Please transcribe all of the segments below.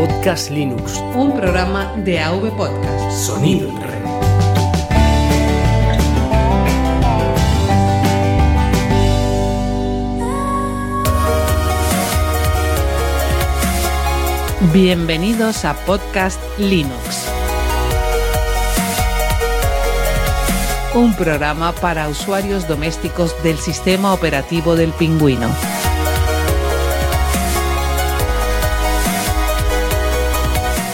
Podcast Linux. Un programa de AV Podcast. Sonido en red. Bienvenidos a Podcast Linux. Un programa para usuarios domésticos del sistema operativo del pingüino.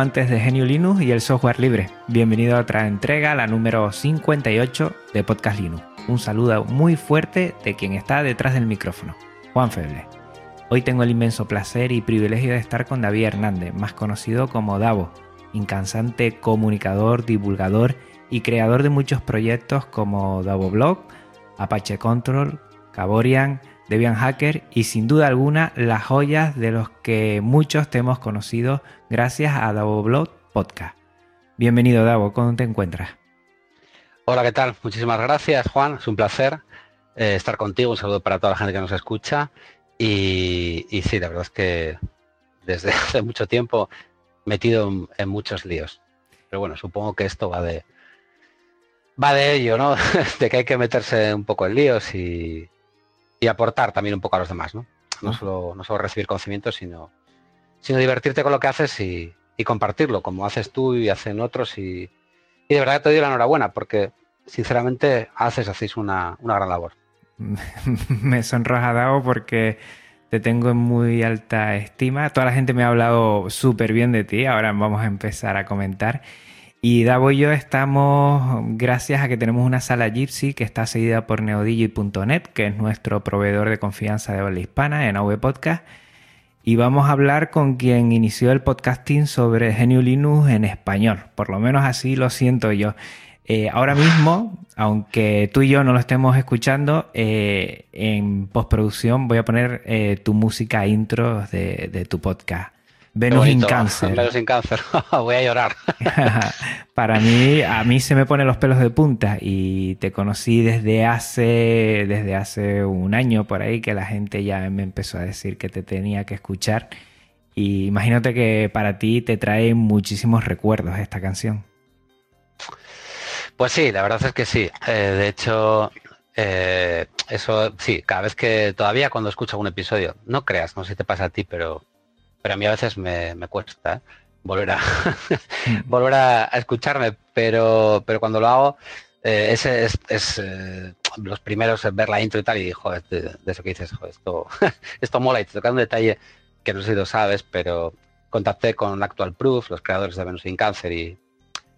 De Genio Linux y el software libre. Bienvenido a otra entrega, la número 58 de Podcast Linux. Un saludo muy fuerte de quien está detrás del micrófono, Juan Feble. Hoy tengo el inmenso placer y privilegio de estar con David Hernández, más conocido como Davo, incansante comunicador, divulgador y creador de muchos proyectos como Davo Blog, Apache Control, Caborian, Debian Hacker y sin duda alguna las joyas de los que muchos te hemos conocido gracias a Davo Blog Podcast. Bienvenido Davo, ¿cómo te encuentras? Hola, ¿qué tal? Muchísimas gracias Juan, es un placer eh, estar contigo, un saludo para toda la gente que nos escucha y, y sí, la verdad es que desde hace mucho tiempo metido en, en muchos líos. Pero bueno, supongo que esto va de, va de ello, ¿no? de que hay que meterse un poco en líos y, y aportar también un poco a los demás, ¿no? No, solo, no solo recibir conocimientos, sino, sino divertirte con lo que haces y, y compartirlo, como haces tú y hacen otros. Y, y, de verdad te doy la enhorabuena, porque sinceramente haces, hacéis una, una gran labor. Me sonroja Davo porque te tengo en muy alta estima. Toda la gente me ha hablado súper bien de ti. Ahora vamos a empezar a comentar. Y Davo y yo estamos, gracias a que tenemos una sala Gypsy que está seguida por neodigi.net, que es nuestro proveedor de confianza de habla hispana en AV Podcast. Y vamos a hablar con quien inició el podcasting sobre GNU Linux en español. Por lo menos así lo siento yo. Eh, ahora mismo, aunque tú y yo no lo estemos escuchando, eh, en postproducción voy a poner eh, tu música intro de, de tu podcast. Venus sin cáncer. Venus sin cáncer. Voy a llorar. Para mí, a mí se me ponen los pelos de punta y te conocí desde hace, desde hace un año por ahí que la gente ya me empezó a decir que te tenía que escuchar. Y imagínate que para ti te trae muchísimos recuerdos esta canción. Pues sí, la verdad es que sí. Eh, de hecho, eh, eso sí, cada vez que todavía cuando escucho un episodio, no creas, no sé si te pasa a ti, pero pero a mí a veces me, me cuesta ¿eh? volver a volver a, a, escucharme, pero, pero cuando lo hago, eh, ese es, es eh, los primeros en ver la intro y tal, y joder, de, de eso que dices, joder, esto, esto mola y te toca un detalle que no sé si lo sabes, pero contacté con Actual Proof, los creadores de Venus sin Cáncer y,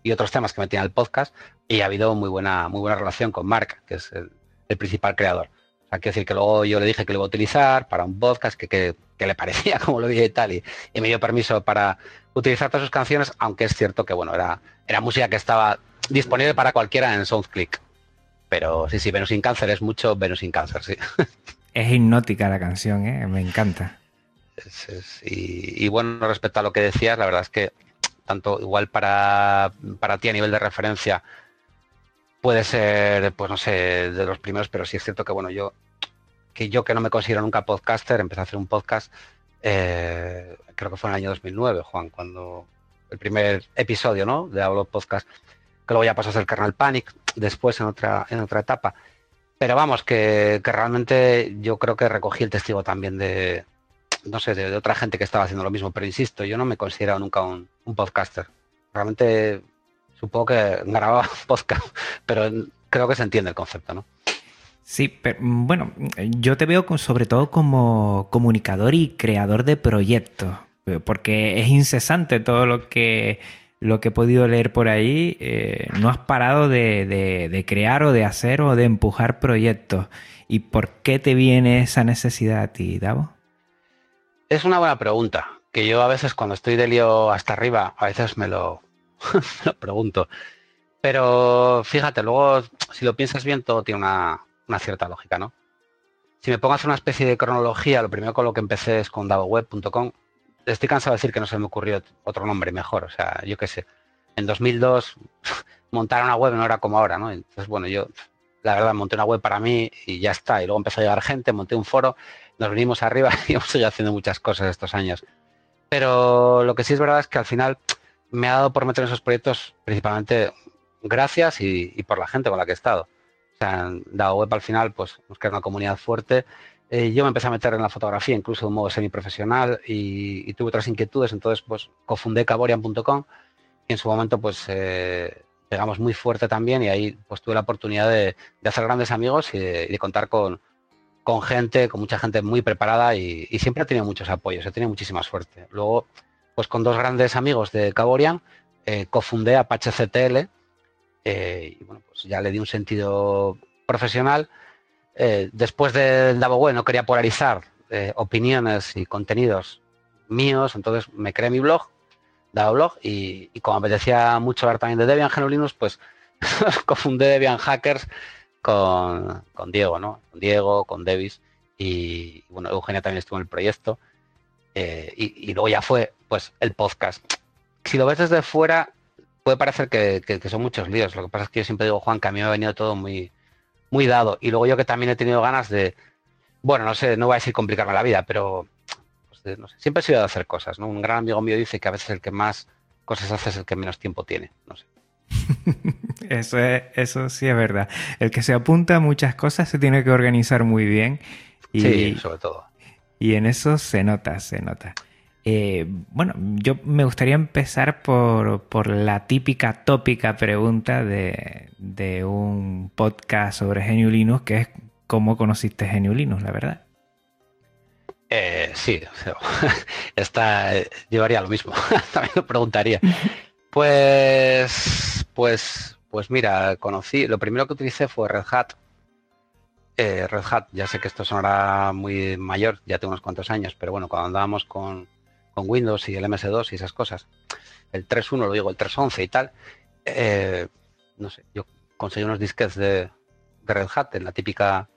y otros temas que metían el podcast, y ha habido muy buena, muy buena relación con Mark, que es el, el principal creador. O sea, quiero decir que luego yo le dije que lo iba a utilizar para un podcast que, que, que le parecía como lo vi y tal, y, y, me dio permiso para utilizar todas sus canciones, aunque es cierto que bueno, era, era música que estaba disponible para cualquiera en SoundClick. Pero sí, sí, Venus sin cáncer es mucho Venus sin cáncer, sí. Es hipnótica la canción, ¿eh? me encanta. Es, es, y, y, bueno, respecto a lo que decías, la verdad es que tanto igual para, para ti a nivel de referencia puede ser, pues no sé, de los primeros, pero sí es cierto que bueno, yo que yo que no me considero nunca podcaster, empecé a hacer un podcast, eh, creo que fue en el año 2009, Juan, cuando el primer episodio, ¿no? De Hablo Podcast, que luego ya pasó a ser Kernel Panic, después en otra, en otra etapa. Pero vamos, que, que realmente yo creo que recogí el testigo también de, no sé, de, otra gente que estaba haciendo lo mismo, pero insisto, yo no me considero nunca un, un podcaster. Realmente supongo que grababa podcast, pero creo que se entiende el concepto, ¿no? Sí, pero bueno, yo te veo sobre todo como comunicador y creador de proyectos, porque es incesante todo lo que, lo que he podido leer por ahí. Eh, no has parado de, de, crear o de hacer o de empujar proyectos. ¿Y por qué te viene esa necesidad a ti, Davo? Es una buena pregunta. que yo a veces cuando estoy de lío hasta arriba, a veces me lo, pregunto. Pero fíjate, luego, si lo piensas bien, todo tiene una, cierta lógica, ¿no? Si me pongo a hacer una especie de cronología, lo primero con lo que empecé es con davoweb.com. Estoy cansado de decir que no se me ocurrió otro nombre mejor. O sea, yo qué sé. En 2002 montar una web no era como ahora, ¿no? Entonces, bueno, yo la verdad monté una web para mí y ya está. Y luego empezó a llegar gente, monté un foro, nos venimos arriba y hemos seguido haciendo muchas cosas estos años. Pero lo que sí es verdad es que al final me ha dado por meter en esos proyectos principalmente gracias y, por la gente con la que he estado. Sea, dado web al final, pues creado una comunidad fuerte. Eh, yo me empecé a meter en la fotografía incluso de un modo semiprofesional y, y tuve otras inquietudes, entonces pues cofundé caborian.com y en su momento pues eh, pegamos muy fuerte también y ahí pues tuve la oportunidad de, hacer grandes amigos y de, contar con, con, gente, con mucha gente muy preparada y, siempre he tenido muchos apoyos, he tenido muchísima suerte. Luego, pues con dos grandes amigos de Caborian, eh, cofundé Apache CTL eh, y bueno, pues ya le di un sentido profesional. Eh, después del DAVO no quería polarizar opiniones y contenidos míos, entonces me creé mi blog dado blog y, como apetecía mucho hablar también de Debian Genulinus, pues confundí Debian Hackers con, Diego, ¿no? Con Diego, con Davis y bueno, Eugenia también estuvo en el proyecto eh, y, luego ya fue pues el podcast. Si lo ves desde fuera puede parecer que, son muchos líos, lo que pasa es que yo siempre digo, Juan, que a mí me ha venido todo muy, muy dado y luego yo que también he tenido ganas de, bueno, no sé, no voy a decir complicarme la vida, pero siempre he sido de hacer cosas, ¿no? Un gran amigo mío dice que a veces el que más cosas hace es el que menos tiempo tiene, no sé. eso, eso sí es verdad. El que se apunta a muchas cosas se tiene que organizar muy bien. Y, sí, sobre todo. Y en eso se nota, se nota. Eh, bueno, yo me gustaría empezar por, la típica, tópica pregunta de, de un podcast sobre Geniulinus, que es cómo conociste Geniulinus, la verdad. Eh, sí, esta eh, llevaría lo mismo. También lo preguntaría. Pues, pues, pues mira, conocí. Lo primero que utilicé fue Red Hat. Eh, Red Hat, ya sé que esto sonará muy mayor, ya tengo unos cuantos años, pero bueno, cuando andábamos con, Windows y el MS2 y esas cosas, el 3.1, lo digo, el 3.11 y tal, no sé, yo conseguí unos disquetes de, Red Hat en la típica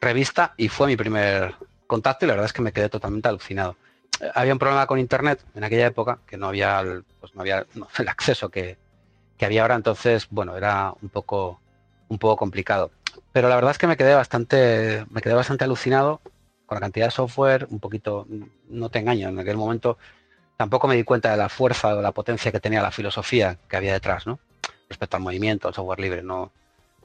revista y fue mi primer contacto y la verdad es que me quedé totalmente alucinado. Eh, había un problema con internet en aquella época, que no había el, pues no había el acceso que, había ahora, entonces, bueno, era un poco, un poco complicado. Pero la verdad es que me quedé bastante, me quedé bastante alucinado la cantidad de software, un poquito, no te engaño, en aquel momento tampoco me di cuenta de la fuerza o la potencia que tenía la filosofía que había detrás. Respecto al movimiento, al software libre, no,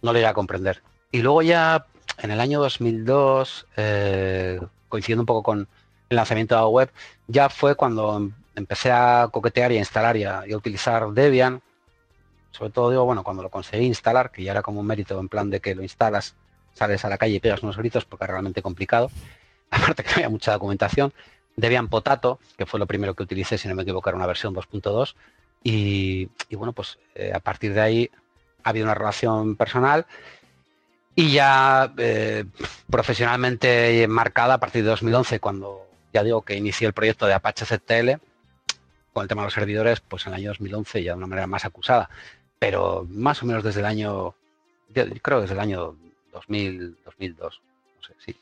no lo llegué a comprender. Y luego ya en el año 2002, eh, coincidiendo un poco con el lanzamiento de la web, ya fue cuando empecé a coquetear y a instalar y a, utilizar Debian. Sobre todo digo, bueno, cuando lo conseguí instalar, que ya era como un mérito en plan de que lo instalas, sales a la calle y pegas unos gritos porque es realmente complicado. Aparte que había mucha documentación. Debian Potato, que fue lo primero que utilicé, si no me equivoco, era una versión 2.2. Y, bueno, pues eh, a partir de ahí ha habido una relación personal y ya eh, profesionalmente marcada a partir de 2011, cuando ya digo que inicié el proyecto de Apache ZTL, con el tema de los servidores, pues en el año 2011 ya de una manera más acusada, pero más o menos desde el año, creo desde el año 2000, 2002, no sé, sí.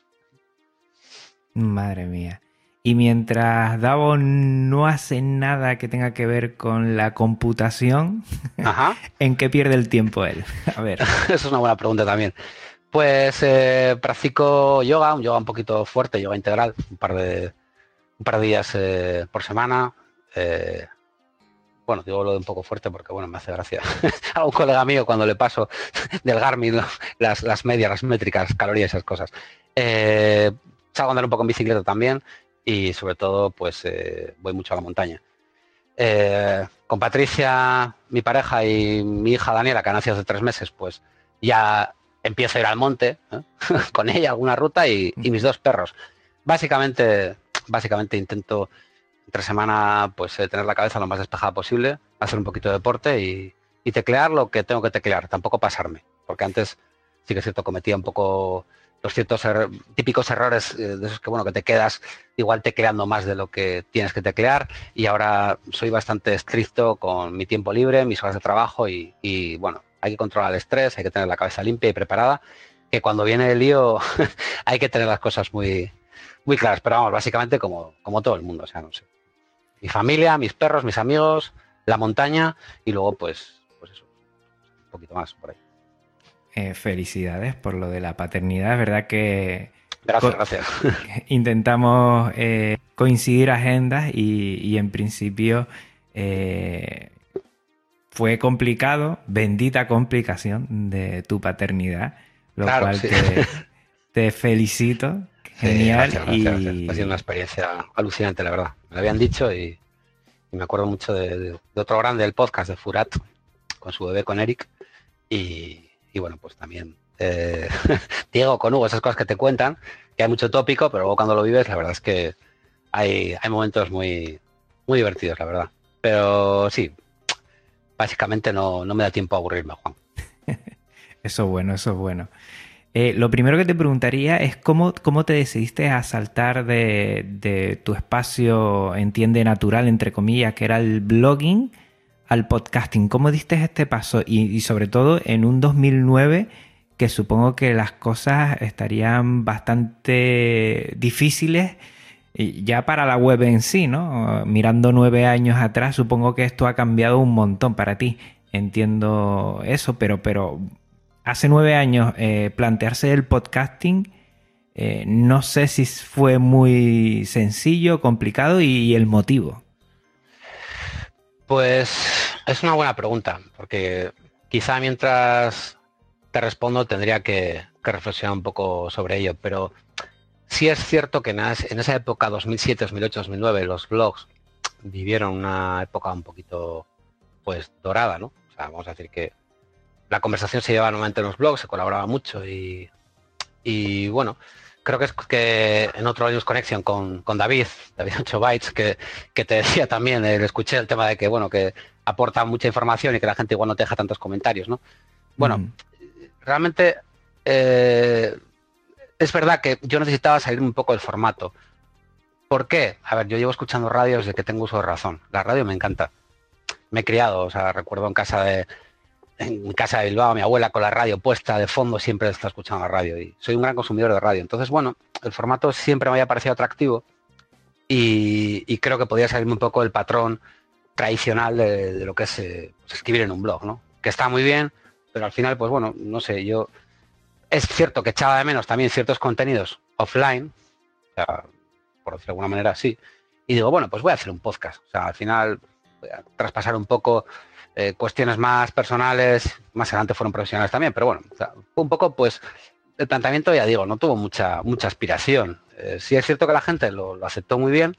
Madre mía. Y mientras Davo no hace nada que tenga que ver con la computación, ¿en qué pierde el tiempo él? A ver. Esa es una buena pregunta también. Pues eh, practico yoga, un yoga un poquito fuerte, yoga integral, un par de, un par de días eh, por semana. Eh, bueno, digo lo de un poco fuerte porque, bueno, me hace gracia. a un colega mío cuando le paso del Garmin las, las medias, las métricas, calorías, esas cosas. Salgo a andar un poco en bicicleta también y sobre todo pues eh, voy mucho a la montaña. Eh, con Patricia, mi pareja y mi hija Daniela, que nacido hace tres meses, pues ya empiezo a ir al monte ¿eh? con ella alguna ruta y, mis dos perros. Básicamente, básicamente intento entre semana pues tener la cabeza lo más despejada posible, hacer un poquito de deporte y teclear lo que tengo que teclear, tampoco pasarme, porque antes sí que es cierto cometía un poco los ciertos típicos errores eh, de esos que bueno que te quedas igual tecleando más de lo que tienes que teclear y ahora soy bastante estricto con mi tiempo libre, mis horas de trabajo y, y bueno, hay que controlar el estrés, hay que tener la cabeza limpia y preparada, que cuando viene el lío hay que tener las cosas muy, muy claras, pero vamos, básicamente como, como todo el mundo, o sea, no sé. Mi familia, mis perros, mis amigos, la montaña y luego pues, pues eso, un poquito más por ahí. Eh, felicidades por lo de la paternidad. Es verdad que gracias, gracias. intentamos eh, coincidir agendas y, en principio eh, fue complicado, bendita complicación de tu paternidad, lo cual te, felicito. Genial. y... Ha sido una experiencia alucinante, la verdad. Me lo habían dicho y, me acuerdo mucho de, de, otro grande del podcast, de Furat, con su bebé, con Eric. Y, y bueno, pues también eh, Diego con Hugo, esas cosas que te cuentan, que hay mucho tópico, pero luego cuando lo vives, la verdad es que hay, hay momentos muy, muy divertidos, la verdad. Pero sí, básicamente no, me da tiempo a aburrirme, Juan. eso es bueno, eso es bueno. Eh, lo primero que te preguntaría es cómo, cómo te decidiste a saltar de, de, tu espacio, entiende, natural, entre comillas, que era el blogging, al podcasting. ¿Cómo diste este paso? Y, sobre todo en un 2009 que supongo que las cosas estarían bastante difíciles ya para la web en sí, ¿no? Mirando nueve años atrás, supongo que esto ha cambiado un montón para ti. Entiendo eso, pero, pero hace nueve años eh, plantearse el podcasting, eh, no sé si fue muy sencillo, complicado y el motivo. Pues es una buena pregunta, porque quizá mientras te respondo tendría que, reflexionar un poco sobre ello, pero sí es cierto que en, esa época, 2007, 2008, 2009, los blogs vivieron una época un poquito pues dorada, ¿no? O sea, vamos a decir que la conversación se llevaba normalmente en los blogs, se colaboraba mucho y, y bueno, creo que es que en otro Linux Connection con, con David, David 8 Bytes, que, que te decía también, eh, escuché el tema de que, bueno, que aporta mucha información y que la gente igual no te deja tantos comentarios, ¿no? Bueno, mm. realmente eh, es verdad que yo necesitaba salir un poco del formato. ¿Por qué? A ver, yo llevo escuchando radio desde que tengo uso de razón. La radio me encanta. Me he criado, o sea, recuerdo en casa de, en casa de Bilbao, mi abuela con la radio puesta de fondo siempre está escuchando la radio y soy un gran consumidor de radio. Entonces, bueno, el formato siempre me había parecido atractivo y, creo que podía salirme un poco el patrón tradicional de, lo que es eh, pues, escribir en un blog, ¿no? Que está muy bien, pero al final, pues bueno, no sé, yo... Es cierto que echaba de menos también ciertos contenidos offline, o sea, por decirlo de alguna manera, sí. Y digo, bueno, pues voy a hacer un podcast. O sea, al final voy a traspasar un poco eh, cuestiones más personales, más adelante fueron profesionales también, pero bueno, un poco pues el planteamiento, ya digo, no tuvo mucha, mucha aspiración. Eh, sí es cierto que la gente lo, aceptó muy bien.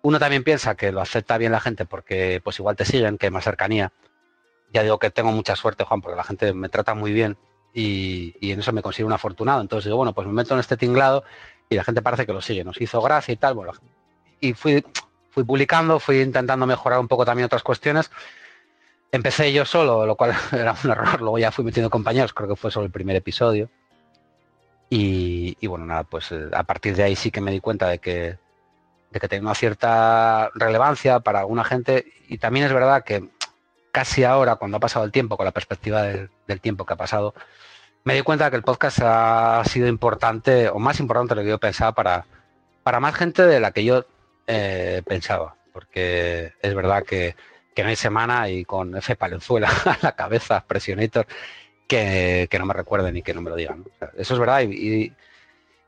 Uno también piensa que lo acepta bien la gente porque pues igual te siguen, que hay más cercanía. Ya digo que tengo mucha suerte, Juan, porque la gente me trata muy bien y, en eso me considero un afortunado. Entonces digo, bueno, pues me meto en este tinglado y la gente parece que lo sigue. Nos hizo gracia y tal. Bueno, y fui, fui publicando, fui intentando mejorar un poco también otras cuestiones Empecé yo solo, lo cual era un error. Luego ya fui metiendo compañeros, creo que fue solo el primer episodio. Y, bueno, nada, pues eh, a partir de ahí sí que me di cuenta de que, de que tenía una cierta relevancia para alguna gente. Y también es verdad que casi ahora, cuando ha pasado el tiempo, con la perspectiva del, tiempo que ha pasado, me di cuenta que el podcast ha sido importante, o más importante de lo que yo pensaba, para, para más gente de la que yo eh, pensaba. Porque es verdad que que no hay semana y con F Palenzuela a la cabeza, Presionator, que, que, no me recuerden y que no me lo digan. eso es verdad y,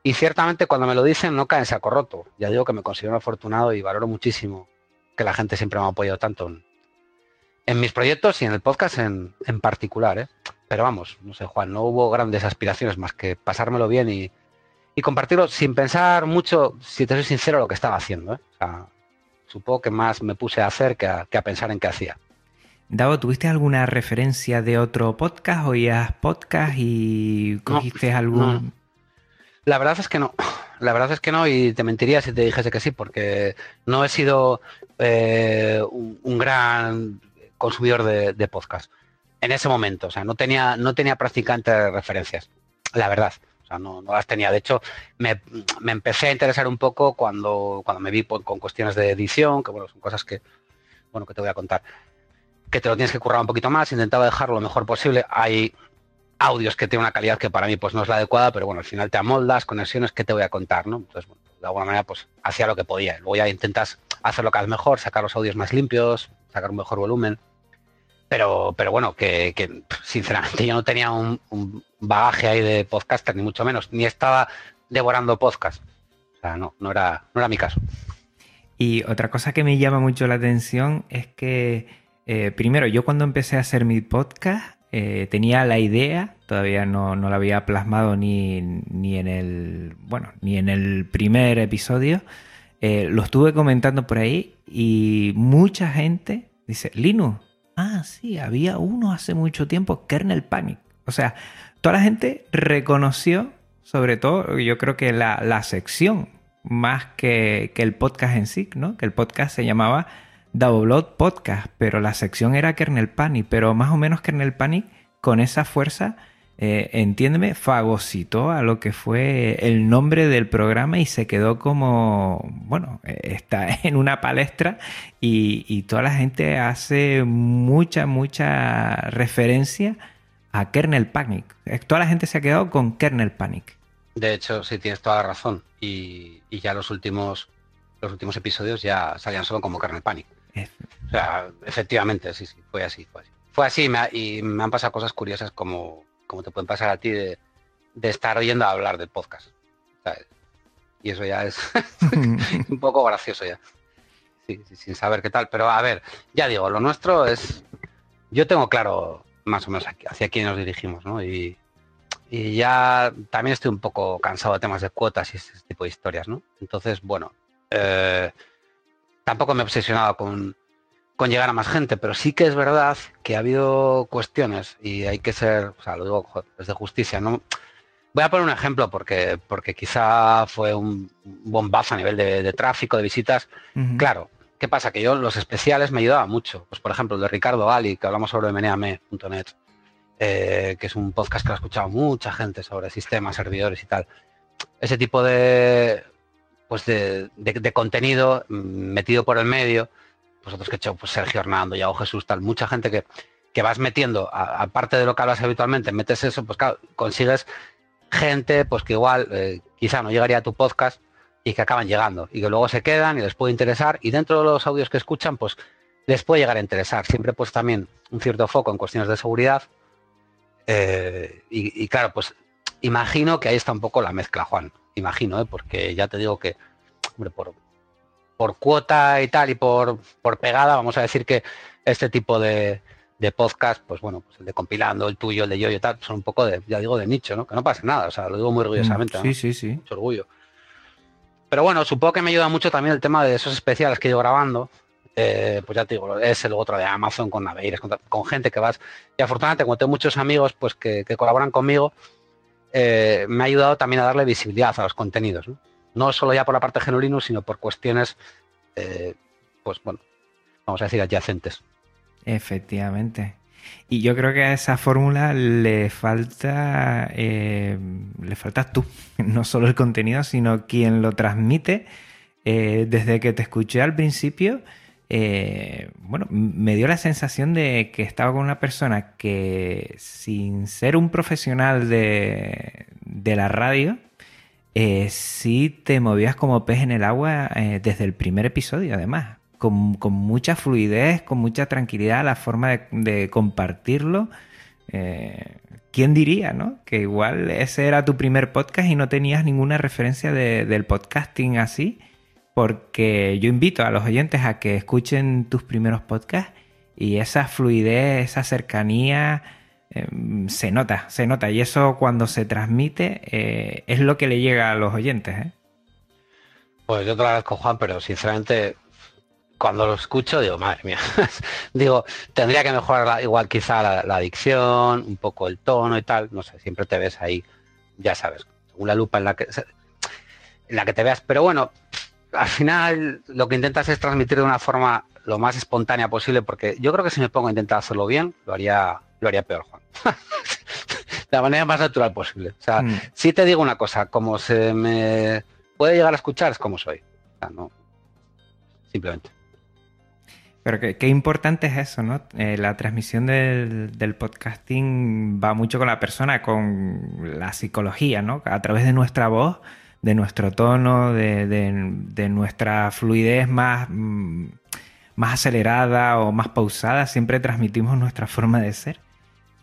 y, ciertamente cuando me lo dicen no cae en saco roto. Ya digo que me considero afortunado y valoro muchísimo que la gente siempre me ha apoyado tanto en, mis proyectos y en el podcast en, en particular. ¿eh? Pero vamos, no sé, Juan, no hubo grandes aspiraciones más que pasármelo bien y, y compartirlo sin pensar mucho, si te soy sincero, lo que estaba haciendo. ¿eh? Supongo que más me puse a hacer que a, pensar en qué hacía. Davo, ¿tuviste alguna referencia de otro podcast? ¿Oías podcast y cogiste algún...? La verdad es que no. La verdad es que no y te mentiría si te dijese que sí, porque no he sido eh, un, gran consumidor de, podcast en ese momento. O sea, no tenía, no tenía prácticamente referencias. La verdad. No, las tenía. De hecho, me, empecé a interesar un poco cuando, cuando me vi con cuestiones de edición, que bueno, son cosas que, bueno, que te voy a contar, que te lo tienes que currar un poquito más. Intentaba dejarlo lo mejor posible. Hay audios que tienen una calidad que para mí pues no es la adecuada, pero bueno, al final te amoldas, conexiones, ¿qué te voy a contar? ¿no? Entonces, bueno, de alguna manera pues hacía lo que podía. Luego ya intentas hacer lo que haces mejor, sacar los audios más limpios, sacar un mejor volumen. Pero, pero bueno, que, sinceramente yo no tenía un, bagaje ahí de podcaster, ni mucho menos, ni estaba devorando podcast. O sea, no, no era, no era mi caso. Y otra cosa que me llama mucho la atención es que, eh, primero, yo cuando empecé a hacer mi podcast, eh, tenía la idea, todavía no, no la había plasmado ni, ni, en el. Bueno, ni en el primer episodio. Eh, lo estuve comentando por ahí y mucha gente dice, Linux, ah, sí, había uno hace mucho tiempo, Kernel Panic. O sea, toda la gente reconoció, sobre todo, yo creo que la, la sección, más que, que, el podcast en sí, ¿no? Que el podcast se llamaba Double Podcast, pero la sección era Kernel Panic, pero más o menos Kernel Panic con esa fuerza, eh, entiéndeme, fagocitó a lo que fue el nombre del programa y se quedó como, bueno, eh, está en una palestra y, toda la gente hace mucha, mucha referencia a Kernel Panic. Eh, toda la gente se ha quedado con Kernel Panic. De hecho, sí, tienes toda la razón. Y, y ya los últimos, los últimos episodios ya salían solo como Kernel Panic. O sea, efectivamente, sí, sí, fue así, fue así. Fue así y me han pasado cosas curiosas como, como te pueden pasar a ti de, estar oyendo hablar del podcast. Y eso ya es un poco gracioso ya. Sí, sin saber qué tal. Pero a ver, ya digo, lo nuestro es. Yo tengo claro más o menos hacia quién nos dirigimos, ¿no? Y, ya también estoy un poco cansado de temas de cuotas y ese tipo de historias, ¿no? Entonces, bueno, eh, tampoco me he obsesionado con, llegar a más gente, pero sí que es verdad que ha habido cuestiones y hay que ser, o sea, lo digo desde justicia, ¿no? Voy a poner un ejemplo porque, porque quizá fue un bombazo a nivel de, tráfico, de visitas. Claro, ¿qué pasa? Que yo los especiales me ayudaban mucho. Pues por ejemplo, el de Ricardo Ali, que hablamos sobre meneame.net, eh, que es un podcast que ha escuchado mucha gente sobre sistemas, servidores y tal. Ese tipo de, pues de, contenido metido por el medio, vosotros que he hecho, pues Sergio Hernando, Yago Jesús, tal, mucha gente que, que vas metiendo, aparte de lo que hablas habitualmente, metes eso, pues claro, consigues gente pues que igual eh, quizá no llegaría a tu podcast y que acaban llegando y que luego se quedan y les puede interesar y dentro de los audios que escuchan pues les puede llegar a interesar. Siempre pues también un cierto foco en cuestiones de seguridad eh, y, y, claro pues imagino que ahí está un poco la mezcla Juan imagino, ¿eh? porque ya te digo que, hombre, por, por cuota y tal y por, por pegada, vamos a decir que este tipo de, de podcast, pues bueno, pues el de compilando, el tuyo, el de yo y tal, son un poco de, ya digo, de nicho, ¿no? Que no pasa nada, o sea, lo digo muy orgullosamente. Sí, sí, sí. Mucho orgullo. Pero bueno, supongo que me ayuda mucho también el tema de esos especiales que ido grabando. Eh, pues ya te digo, es el otro de Amazon con Naveires, con, gente que vas. Y afortunadamente, como tengo muchos amigos pues que, que colaboran conmigo, eh, me ha ayudado también a darle visibilidad a los contenidos. No, solo ya por la parte de sino por cuestiones, eh, pues bueno, vamos a decir, adyacentes. Efectivamente. Y yo creo que a esa fórmula le falta, eh, le faltas tú, no solo el contenido, sino quien lo transmite. desde que te escuché al principio, eh, bueno, me dio la sensación de que estaba con una persona que sin ser un profesional de, la radio, eh, sí te movías como pez en el agua eh, desde el primer episodio, además, con, mucha fluidez, con mucha tranquilidad, la forma de, compartirlo. ¿Quién diría, no? Que igual ese era tu primer podcast y no tenías ninguna referencia del podcasting así porque yo invito a los oyentes a que escuchen tus primeros podcasts y esa fluidez, esa cercanía em, se nota, se nota y eso cuando se transmite eh, es lo que le llega a los oyentes. ¿eh? Pues yo te lo agradezco Juan, pero sinceramente cuando lo escucho digo, madre mía, digo, tendría que mejorar igual quizá la, la, adicción, un poco el tono y tal, no sé, siempre te ves ahí, ya sabes, según la lupa en la que, en la que te veas, pero bueno, al final lo que intentas es transmitir de una forma lo más espontánea posible, porque yo creo que si me pongo a intentar hacerlo bien, lo haría, lo haría peor, Juan. la manera más natural posible. O sea, mm. si te digo una cosa, como se me puede llegar a escuchar, es como soy. O sea, no. Simplemente. Pero qué, importante es eso, ¿no? Eh, la transmisión del, podcasting va mucho con la persona, con la psicología, ¿no? A través de nuestra voz, de nuestro tono, de, nuestra fluidez más, mm, más acelerada o más pausada, siempre transmitimos nuestra forma de ser.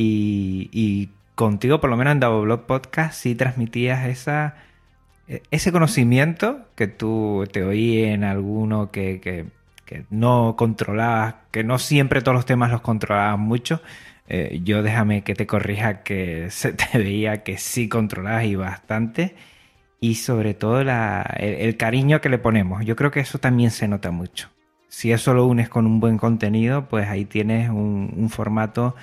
Y, contigo, por lo menos en Double Blog Podcast, sí transmitías esa, e, ese conocimiento que tú te oí en alguno que que no controlabas, que no siempre todos los temas los controlabas mucho. Eh, yo déjame que te corrija que se te veía que sí controlabas y bastante. Y sobre todo el, cariño que le ponemos. Yo creo que eso también se nota mucho. Si eso lo unes con un buen contenido, pues ahí tienes un, formato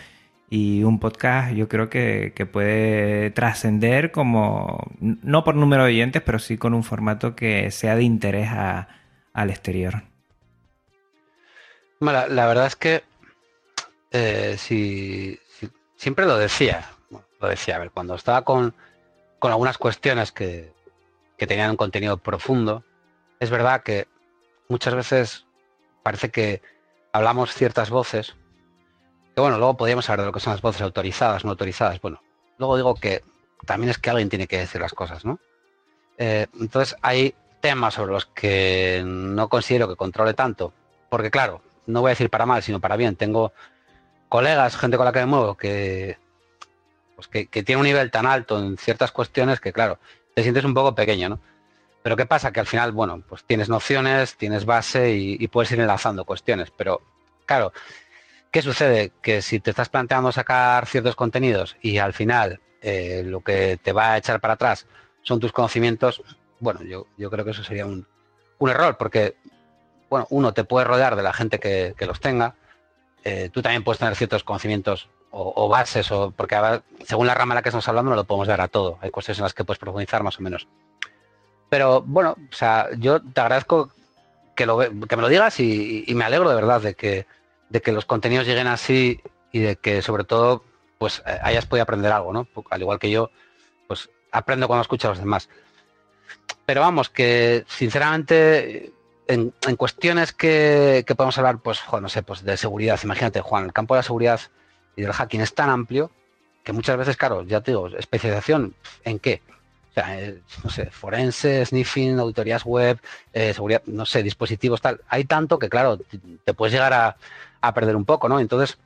y un podcast yo creo que, puede trascender como, no por número de oyentes, pero sí con un formato que sea de interés al exterior. Bueno, la, verdad es que eh, si, siempre lo decía, lo decía, a ver, cuando estaba con, algunas cuestiones que, tenían un contenido profundo, es verdad que muchas veces parece que hablamos ciertas voces, bueno, luego podríamos hablar de lo que son las voces autorizadas, no autorizadas. Bueno, luego digo que también es que alguien tiene que decir las cosas, ¿no? Eh, entonces hay temas sobre los que no considero que controle tanto, porque claro, no voy a decir para mal, sino para bien. Tengo colegas, gente con la que me muevo, que, pues que, tiene un nivel tan alto en ciertas cuestiones que, claro, te sientes un poco pequeño, ¿no? Pero ¿qué pasa? Que al final, bueno, pues tienes nociones, tienes base y, puedes ir enlazando cuestiones. Pero, claro, ¿qué sucede? Que si te estás planteando sacar ciertos contenidos y al final eh, lo que te va a echar para atrás son tus conocimientos, bueno, yo, yo creo que eso sería un, un error, porque bueno, uno te puede rodear de la gente que, los tenga. Eh, tú también puedes tener ciertos conocimientos o, bases, o porque según la rama en la que estamos hablando no lo podemos dar a todo. Hay cuestiones en las que puedes profundizar más o menos. Pero bueno, o sea, yo te agradezco que, lo, que me lo digas y, me alegro de verdad de que, de que los contenidos lleguen así y de que sobre todo pues eh, hayas podido aprender algo, ¿no? Al igual que yo, pues aprendo cuando escucho a los demás. Pero vamos, que sinceramente en, cuestiones que, podemos hablar, pues, no sé, pues de seguridad. Imagínate, Juan, el campo de la seguridad y del hacking es tan amplio que muchas veces, claro, ya te digo, especialización en qué. Eh, no sé, forense, sniffing, auditorías web, eh, seguridad, no sé, dispositivos, tal. Hay tanto que, claro, te, puedes llegar a, perder un poco, ¿no? Entonces,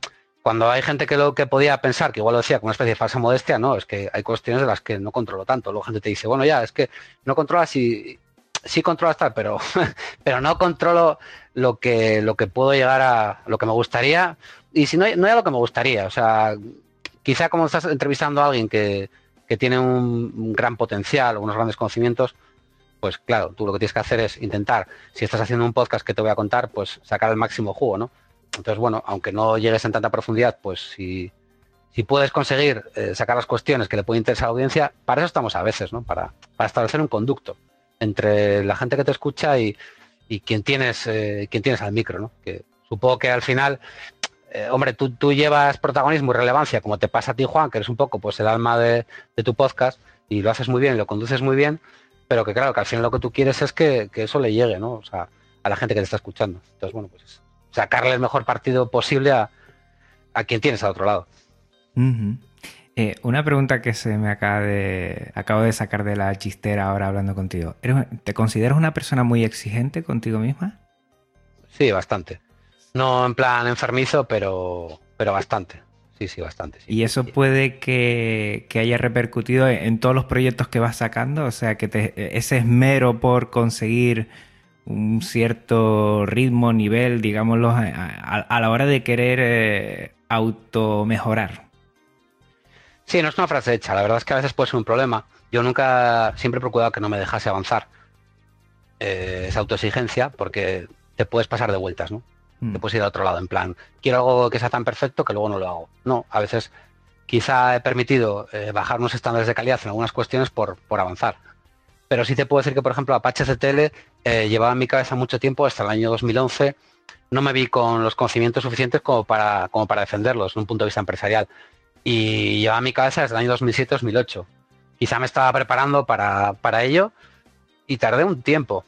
cuando hay gente que lo que podía pensar, que igual lo decía con una especie de falsa modestia, no, es que hay cuestiones de las que no controlo tanto. Luego gente te dice, bueno, ya, es que no controlas y sí controlo hasta, pero, pero no controlo lo que, lo que puedo llegar a, lo que me gustaría. Y si no, no es lo que me gustaría. O sea, quizá como estás entrevistando a alguien que, tiene un, gran potencial unos grandes conocimientos, pues claro, tú lo que tienes que hacer es intentar, si estás haciendo un podcast que te voy a contar, pues sacar el máximo jugo, ¿no? Entonces, bueno, aunque no llegues en tanta profundidad, pues si, si puedes conseguir eh, sacar las cuestiones que le puede interesar a la audiencia, para eso estamos a veces, ¿no? Para, para establecer un conducto entre la gente que te escucha y, y quien tienes eh, quien tienes al micro, ¿no? Que supongo que al final, eh, hombre, tú, tú, llevas protagonismo y relevancia, como te pasa a ti, Juan, que eres un poco pues el alma de, tu podcast y lo haces muy bien lo conduces muy bien, pero que claro, que al final lo que tú quieres es que, eso le llegue, ¿no? O sea, a la gente que te está escuchando. Entonces, bueno, pues sacarle el mejor partido posible a, a quien tienes al otro lado. Eh, una pregunta que se me acaba de, acabo de sacar de la chistera ahora hablando contigo. ¿Te consideras una persona muy exigente contigo misma? Sí, bastante. No en plan enfermizo, pero, pero bastante. Sí, sí, bastante. ¿Y eso puede que, haya repercutido en todos los proyectos que vas sacando? O sea, que ese esmero por conseguir un cierto ritmo, nivel, digámoslo, a, la hora de querer eh, auto mejorar. Sí, no es una frase hecha. La verdad es que a veces puede ser un problema. Yo nunca, siempre he procurado que no me dejase avanzar eh, esa autoexigencia porque te puedes pasar de vueltas, ¿no? Mm. Te puedes ir a otro lado, en plan, quiero algo que sea tan perfecto que luego no lo hago. No, a veces quizá he permitido eh, bajar unos estándares de calidad en algunas cuestiones por, por avanzar. Pero sí te puedo decir que, por ejemplo, Apache CTL eh, llevaba en mi cabeza mucho tiempo, hasta el año 2011, no me vi con los conocimientos suficientes como para, como para defenderlos desde un punto de vista empresarial y llevaba mi cabeza desde el año 2007-2008. Quizá me estaba preparando para, para, ello y tardé un tiempo.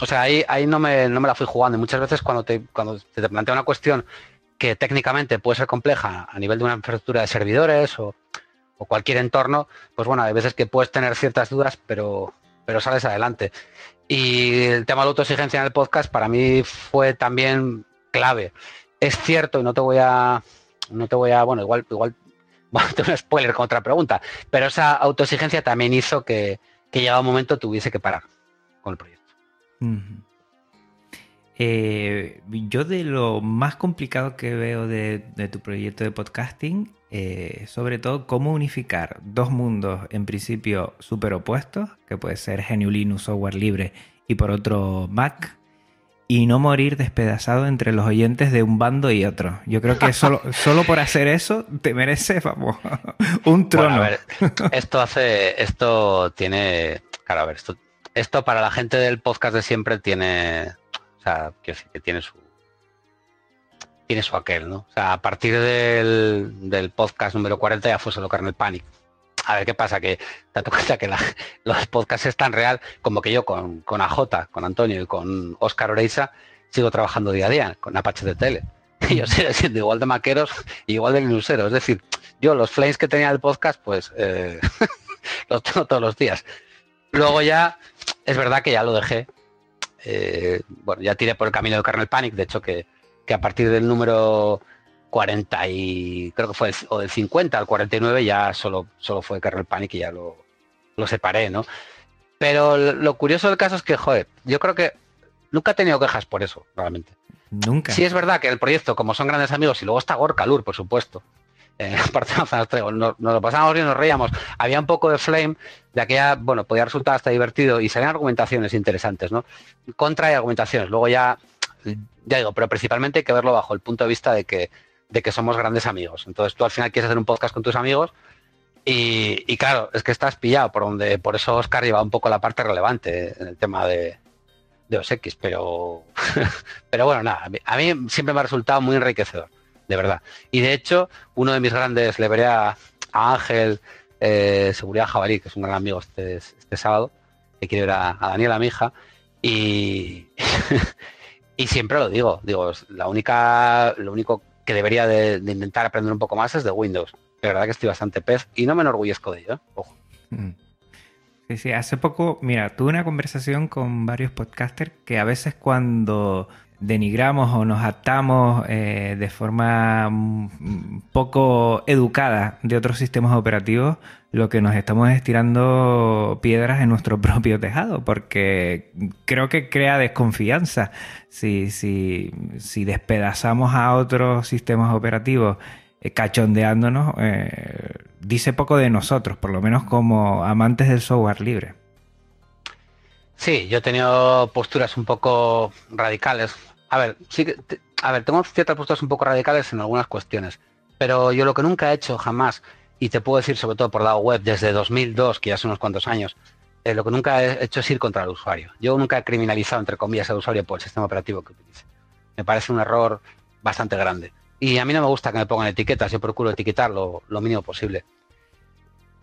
O sea, ahí, ahí no, me, no me la fui jugando. Y muchas veces cuando te, cuando te plantea una cuestión que técnicamente puede ser compleja a nivel de una infraestructura de servidores o, o cualquier entorno, pues bueno, hay veces que puedes tener ciertas dudas, pero, pero sales adelante. Y el tema de la autoexigencia en el podcast para mí fue también clave. Es cierto, y no te voy a, no te voy a, bueno, igual, igual, bueno, spoiler con otra pregunta, pero esa autoexigencia también hizo que, que llegado un momento tuviese que parar con el proyecto. Eh, yo de lo más complicado que veo de, tu proyecto de podcasting, eh, sobre todo cómo unificar dos mundos en principio súper opuestos, que puede ser GNU Linux, software libre, y por otro Mac, y no morir despedazado entre los oyentes de un bando y otro. Yo creo que solo, solo por hacer eso te merece, vamos, un trono. a ver, esto hace, esto tiene, claro, a ver, esto, esto para la gente del podcast de siempre tiene o sea, que tiene su tiene su aquel, ¿no? O sea, a partir del, podcast número 40 ya fue solo Kernel Panic. A ver qué pasa, que te das cuenta que los podcasts es tan real como que yo con, con AJ, con Antonio y con Oscar Oreiza sigo trabajando día a día con Apache de Tele. Y yo sigo siendo igual de maqueros igual de linuseros. Es decir, yo los flames que tenía del podcast, pues eh, los tengo todos los días. Luego ya, es verdad que ya lo dejé eh, bueno, ya tiré por el camino de Kernel Panic, de hecho que, a partir del número 40 y creo que fue o del 50 al 49 ya solo, solo fue Kernel Panic y ya lo, separé, ¿no? Pero lo curioso del caso es que, joder, yo creo que nunca he tenido quejas por eso, realmente. Nunca. Sí es verdad que el proyecto, como son grandes amigos, y luego está Gorka Lur, por supuesto, eh, nos, nos, lo pasamos bien, nos reíamos. Había un poco de flame de aquella, bueno, podía resultar hasta divertido y salían argumentaciones interesantes, ¿no? Contra y argumentaciones. Luego ya, ya digo, pero principalmente hay que verlo bajo el punto de vista de que, de que somos grandes amigos. Entonces tú al final quieres hacer un podcast con tus amigos y, claro, es que estás pillado por donde, por eso Oscar lleva un poco la parte relevante en el tema de, de OSX, pero, pero bueno, nada, a mí siempre me ha resultado muy enriquecedor de verdad. Y de hecho, uno de mis grandes, le veré a, Ángel eh, Seguridad Jabalí, que es un gran amigo este, este sábado, que quiere ver a, Daniela, mi hija, y, y siempre lo digo, digo, la única, lo único que debería de, intentar aprender un poco más es de Windows. De verdad que estoy bastante pez y no me enorgullezco de ello, ¿eh? Mm. Sí, sí, hace poco, mira, tuve una conversación con varios podcasters que a veces cuando denigramos o nos atamos eh, de forma mm, poco educada de otros sistemas operativos, lo que nos estamos es tirando piedras en nuestro propio tejado, porque creo que crea desconfianza. Si, si, si despedazamos a otros sistemas operativos eh, cachondeándonos, eh, dice poco de nosotros, por lo menos como amantes del software libre. Sí, yo he tenido posturas un poco radicales a ver, sí que, a ver, tengo ciertas posturas un poco radicales en algunas cuestiones, pero yo lo que nunca he hecho jamás, y te puedo decir sobre todo por lado web desde 2002, que ya son unos cuantos años, eh, lo que nunca he hecho es ir contra el usuario. Yo nunca he criminalizado, entre comillas, al usuario por el sistema operativo que utilice. Me parece un error bastante grande. Y a mí no me gusta que me pongan etiquetas, yo procuro etiquetar lo mínimo posible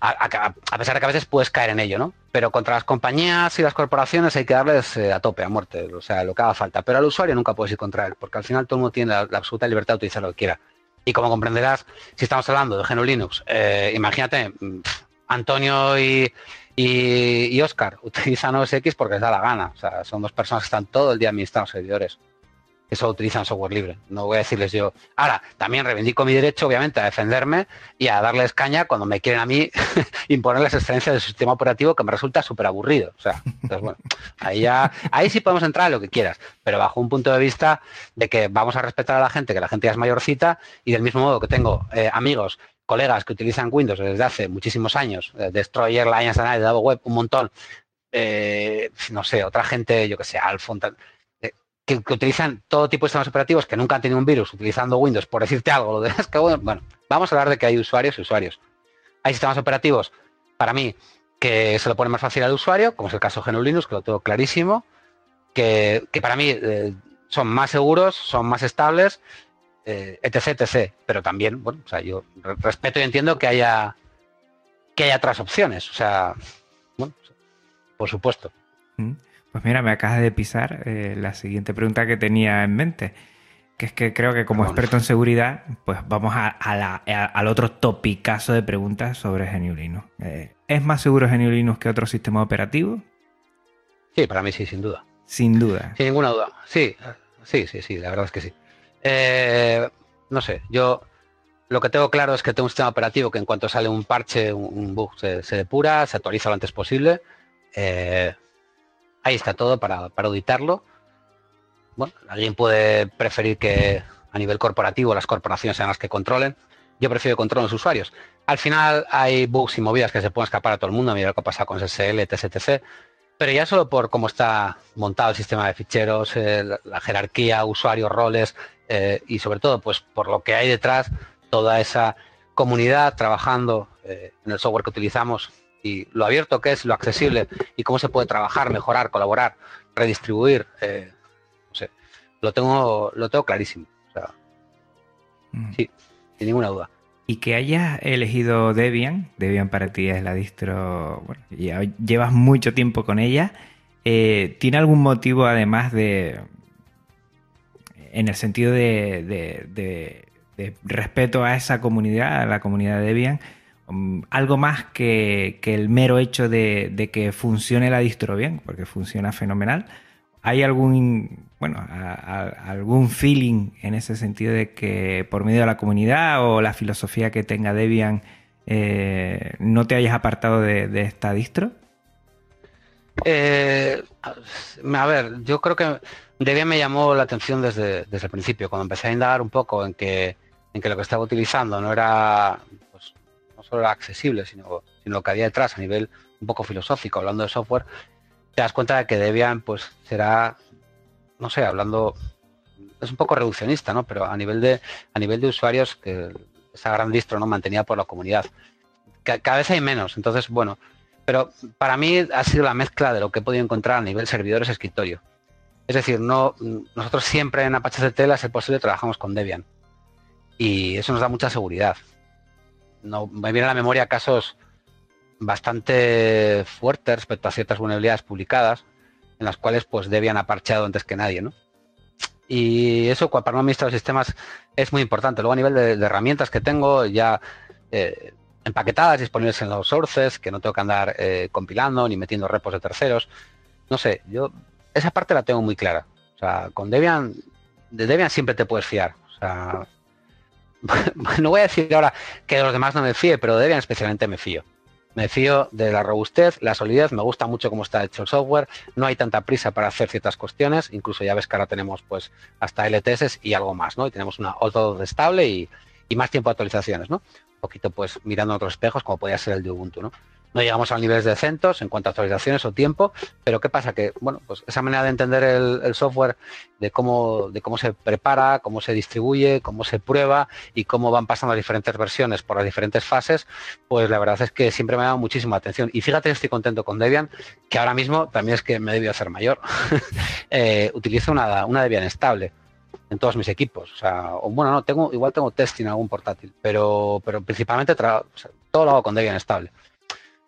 a, pesar de que a veces puedes caer en ello, ¿no? Pero contra las compañías y las corporaciones hay que darles eh, a tope, a muerte, o sea, lo que haga falta. Pero al usuario nunca puedes ir contra él, porque al final todo el mundo tiene la, absoluta libertad de utilizar lo que quiera. Y como comprenderás, si estamos hablando de GNU Linux, eh, imagínate, mm, Antonio y, y, Oscar utilizan OS X porque les da la gana. O sea, son dos personas que están todo el día administrando servidores solo utilizan software libre. No voy a decirles yo. Ahora, también reivindico mi derecho, obviamente, a defenderme y a darles caña cuando me quieren a mí imponer las excelencias del sistema operativo que me resulta súper aburrido. O sea, entonces, bueno, ahí ya, ahí sí podemos entrar en lo que quieras, pero bajo un punto de vista de que vamos a respetar a la gente, que la gente ya es mayorcita, y del mismo modo que tengo eh, amigos, colegas que utilizan Windows desde hace muchísimos años, eh, Destroyer, Lions Davo Web, un montón. Eh, no sé, otra gente, yo que sé, Alfon, que, utilizan todo tipo de sistemas operativos que nunca han tenido un virus utilizando Windows, por decirte algo, lo de que bueno, vamos a hablar de que hay usuarios y usuarios. Hay sistemas operativos, para mí, que se lo pone más fácil al usuario, como es el caso de Linux, que lo tengo clarísimo, que, para mí eh, son más seguros, son más estables, eh, etc, etc. Pero también, bueno, o sea, yo respeto y entiendo que haya que haya otras opciones. O sea, por supuesto. Mm. Pues mira, me acabas de pisar eh, la siguiente pregunta que tenía en mente, que es que creo que como experto en seguridad, pues vamos a, al otro topicazo de preguntas sobre GNU Linux. Eh, ¿Es más seguro GNU Linux que otro sistema operativo? Sí, para mí sí, sin duda. Sin duda. Sin ninguna duda. Sí, sí, sí, sí, la verdad es que sí. Eh, no sé, yo lo que tengo claro es que tengo un sistema operativo que en cuanto sale un parche, un, bug, se, depura, se actualiza lo antes posible. Eh, ahí está todo para, auditarlo. Bueno, alguien puede preferir que a nivel corporativo las corporaciones sean las que controlen. Yo prefiero que controlen los usuarios. Al final hay bugs y movidas que se pueden escapar a todo el mundo, mira lo que ha con SSL, etc, Pero ya solo por cómo está montado el sistema de ficheros, eh, la, jerarquía, usuarios, roles eh, y sobre todo pues por lo que hay detrás, toda esa comunidad trabajando eh, en el software que utilizamos y lo abierto que es, lo accesible y cómo se puede trabajar, mejorar, colaborar, redistribuir, eh, no sé, lo tengo, lo tengo clarísimo. Mm. Sí, sin ninguna duda. Y que hayas elegido Debian, Debian para ti es la distro, bueno, ya llevas mucho tiempo con ella, eh, ¿tiene algún motivo además de, en el sentido de, de respeto a esa comunidad, a la comunidad de Debian? Um, algo más que, el mero hecho de, que funcione la distro bien, porque funciona fenomenal. ¿Hay algún, bueno, algún feeling en ese sentido de que por medio de la comunidad o la filosofía que tenga Debian eh, no te hayas apartado de, esta distro? Eh, a ver, yo creo que Debian me llamó la atención desde, desde el principio, cuando empecé a indagar un poco en que, en que lo que estaba utilizando no era solo era accesible, sino, sino lo que había detrás a nivel un poco filosófico, hablando de software, te das cuenta de que Debian pues será, no sé, hablando, es un poco reduccionista, ¿no? Pero a nivel de, a nivel de usuarios, que esa gran distro no mantenida por la comunidad. Cada vez hay menos, entonces, bueno, pero para mí ha sido la mezcla de lo que he podido encontrar a nivel servidores escritorio. Es decir, no, nosotros siempre en Apache CTL, a ser posible, trabajamos con Debian. Y eso nos da mucha seguridad no, me viene a la memoria casos bastante fuertes respecto a ciertas vulnerabilidades publicadas, en las cuales pues Debian ha parcheado antes que nadie, ¿no? Y eso para no administrar los sistemas es muy importante. Luego a nivel de, herramientas que tengo ya eh, empaquetadas, disponibles en los sources, que no tengo que andar eh, compilando ni metiendo repos de terceros. No sé, yo esa parte la tengo muy clara. O sea, con Debian, de Debian siempre te puedes fiar. no voy a decir ahora que de los demás no me fíe, pero de Debian especialmente me fío. Me fío de la robustez, la solidez, me gusta mucho cómo está hecho el software, no hay tanta prisa para hacer ciertas cuestiones, incluso ya ves que ahora tenemos pues hasta LTS y algo más, ¿no? Y tenemos una auto estable y, y más tiempo de actualizaciones, ¿no? Un poquito pues mirando otros espejos como podría ser el de Ubuntu, ¿no? No llegamos a niveles de CentOS en cuanto a actualizaciones o tiempo, pero ¿qué pasa? Que, bueno, pues esa manera de entender el, software, de cómo, de cómo se prepara, cómo se distribuye, cómo se prueba y cómo van pasando las diferentes versiones por las diferentes fases, pues la verdad es que siempre me ha dado muchísima atención. Y fíjate, estoy contento con Debian, que ahora mismo también es que me debió hacer mayor. eh, utilizo una, una Debian estable en todos mis equipos. O sea, bueno, no, tengo, igual tengo testing en algún portátil, pero, pero principalmente todo lo hago con Debian estable.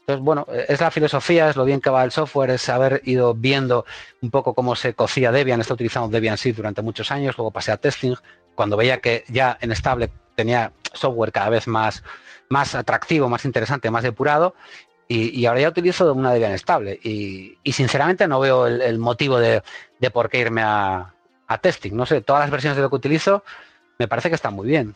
Entonces, bueno, es la filosofía, es lo bien que va el software, es haber ido viendo un poco cómo se cocía Debian, está utilizando Debian Seed durante muchos años, luego pasé a testing, cuando veía que ya en estable tenía software cada vez más, más atractivo, más interesante, más depurado, y, ahora ya utilizo una Debian estable. Y, sinceramente no veo el, motivo de, por qué irme a, testing. No sé, todas las versiones de lo que utilizo me parece que están muy bien.